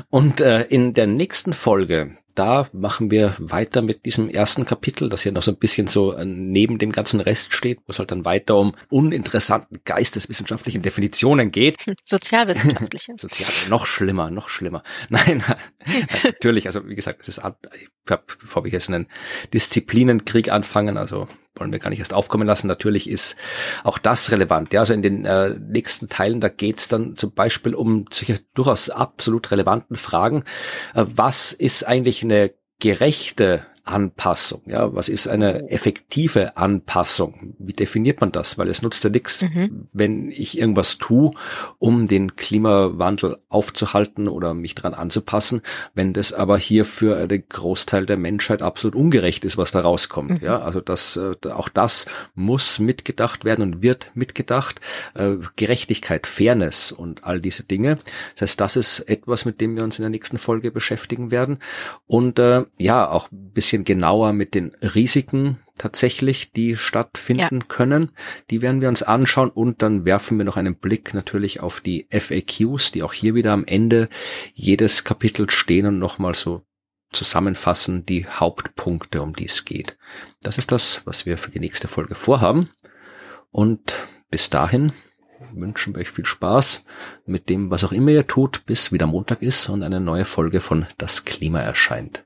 Und äh, in der nächsten Folge, da machen wir weiter mit diesem ersten Kapitel, das ja noch so ein bisschen so äh, neben dem ganzen Rest steht, wo es halt dann weiter um uninteressanten geisteswissenschaftlichen Definitionen geht. Sozialwissenschaftliche. [LAUGHS] Sozial, noch schlimmer, noch schlimmer. [LAUGHS] Nein, [LAUGHS] natürlich, also wie gesagt, es ist, ich hab, bevor wir jetzt einen Disziplinenkrieg anfangen, also wollen wir gar nicht erst aufkommen lassen. Natürlich ist auch das relevant. Ja, also in den äh, nächsten Teilen, da geht's dann zum Beispiel um solche durchaus absolut relevanten Fragen. Äh, was ist eigentlich eine gerechte Anpassung? Ja, was ist eine effektive Anpassung? Wie definiert man das? Weil es nutzt ja nichts, mhm. wenn ich irgendwas tue, um den Klimawandel aufzuhalten oder mich dran anzupassen, wenn das aber hier für einen Großteil der Menschheit absolut ungerecht ist, was da rauskommt. Mhm. Ja, also das, äh, auch das muss mitgedacht werden und wird mitgedacht. Äh, Gerechtigkeit, Fairness und all diese Dinge. Das heißt, das ist etwas, mit dem wir uns in der nächsten Folge beschäftigen werden. Und äh, ja, auch ein bisschen bisschen genauer mit den Risiken tatsächlich, die stattfinden ja. können. Die werden wir uns anschauen und dann werfen wir noch einen Blick natürlich auf die FAQs, die auch hier wieder am Ende jedes Kapitels stehen und nochmal so zusammenfassen die Hauptpunkte, um die es geht. Das ist das, was wir für die nächste Folge vorhaben. Und bis dahin wünschen wir euch viel Spaß mit dem, was auch immer ihr tut, bis wieder Montag ist und eine neue Folge von Das Klima erscheint.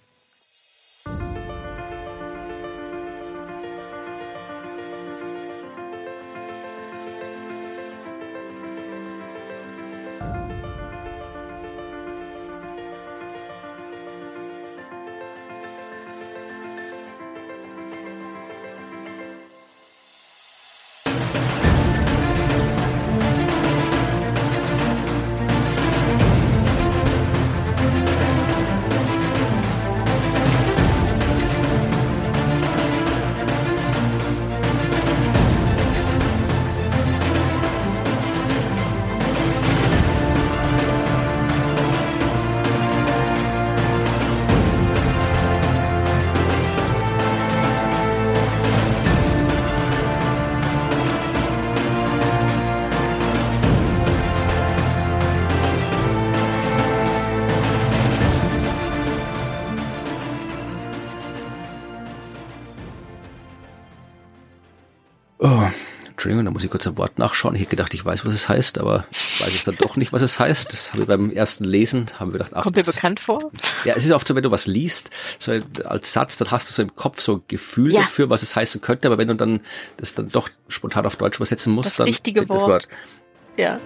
Kurz ein Wort nachschauen. Ich hätte gedacht, ich weiß, was es heißt, aber weiß ich dann doch nicht, was es heißt. Das habe ich beim ersten Lesen, haben wir gedacht, ach. Kommt mir bekannt vor? Ja, es ist oft so, wenn du was liest, so als Satz, dann hast du so im Kopf so ein Gefühl ja. dafür, was es heißen könnte, aber wenn du dann das dann doch spontan auf Deutsch übersetzen musst, das dann. Richtige. Das Wort. Ja.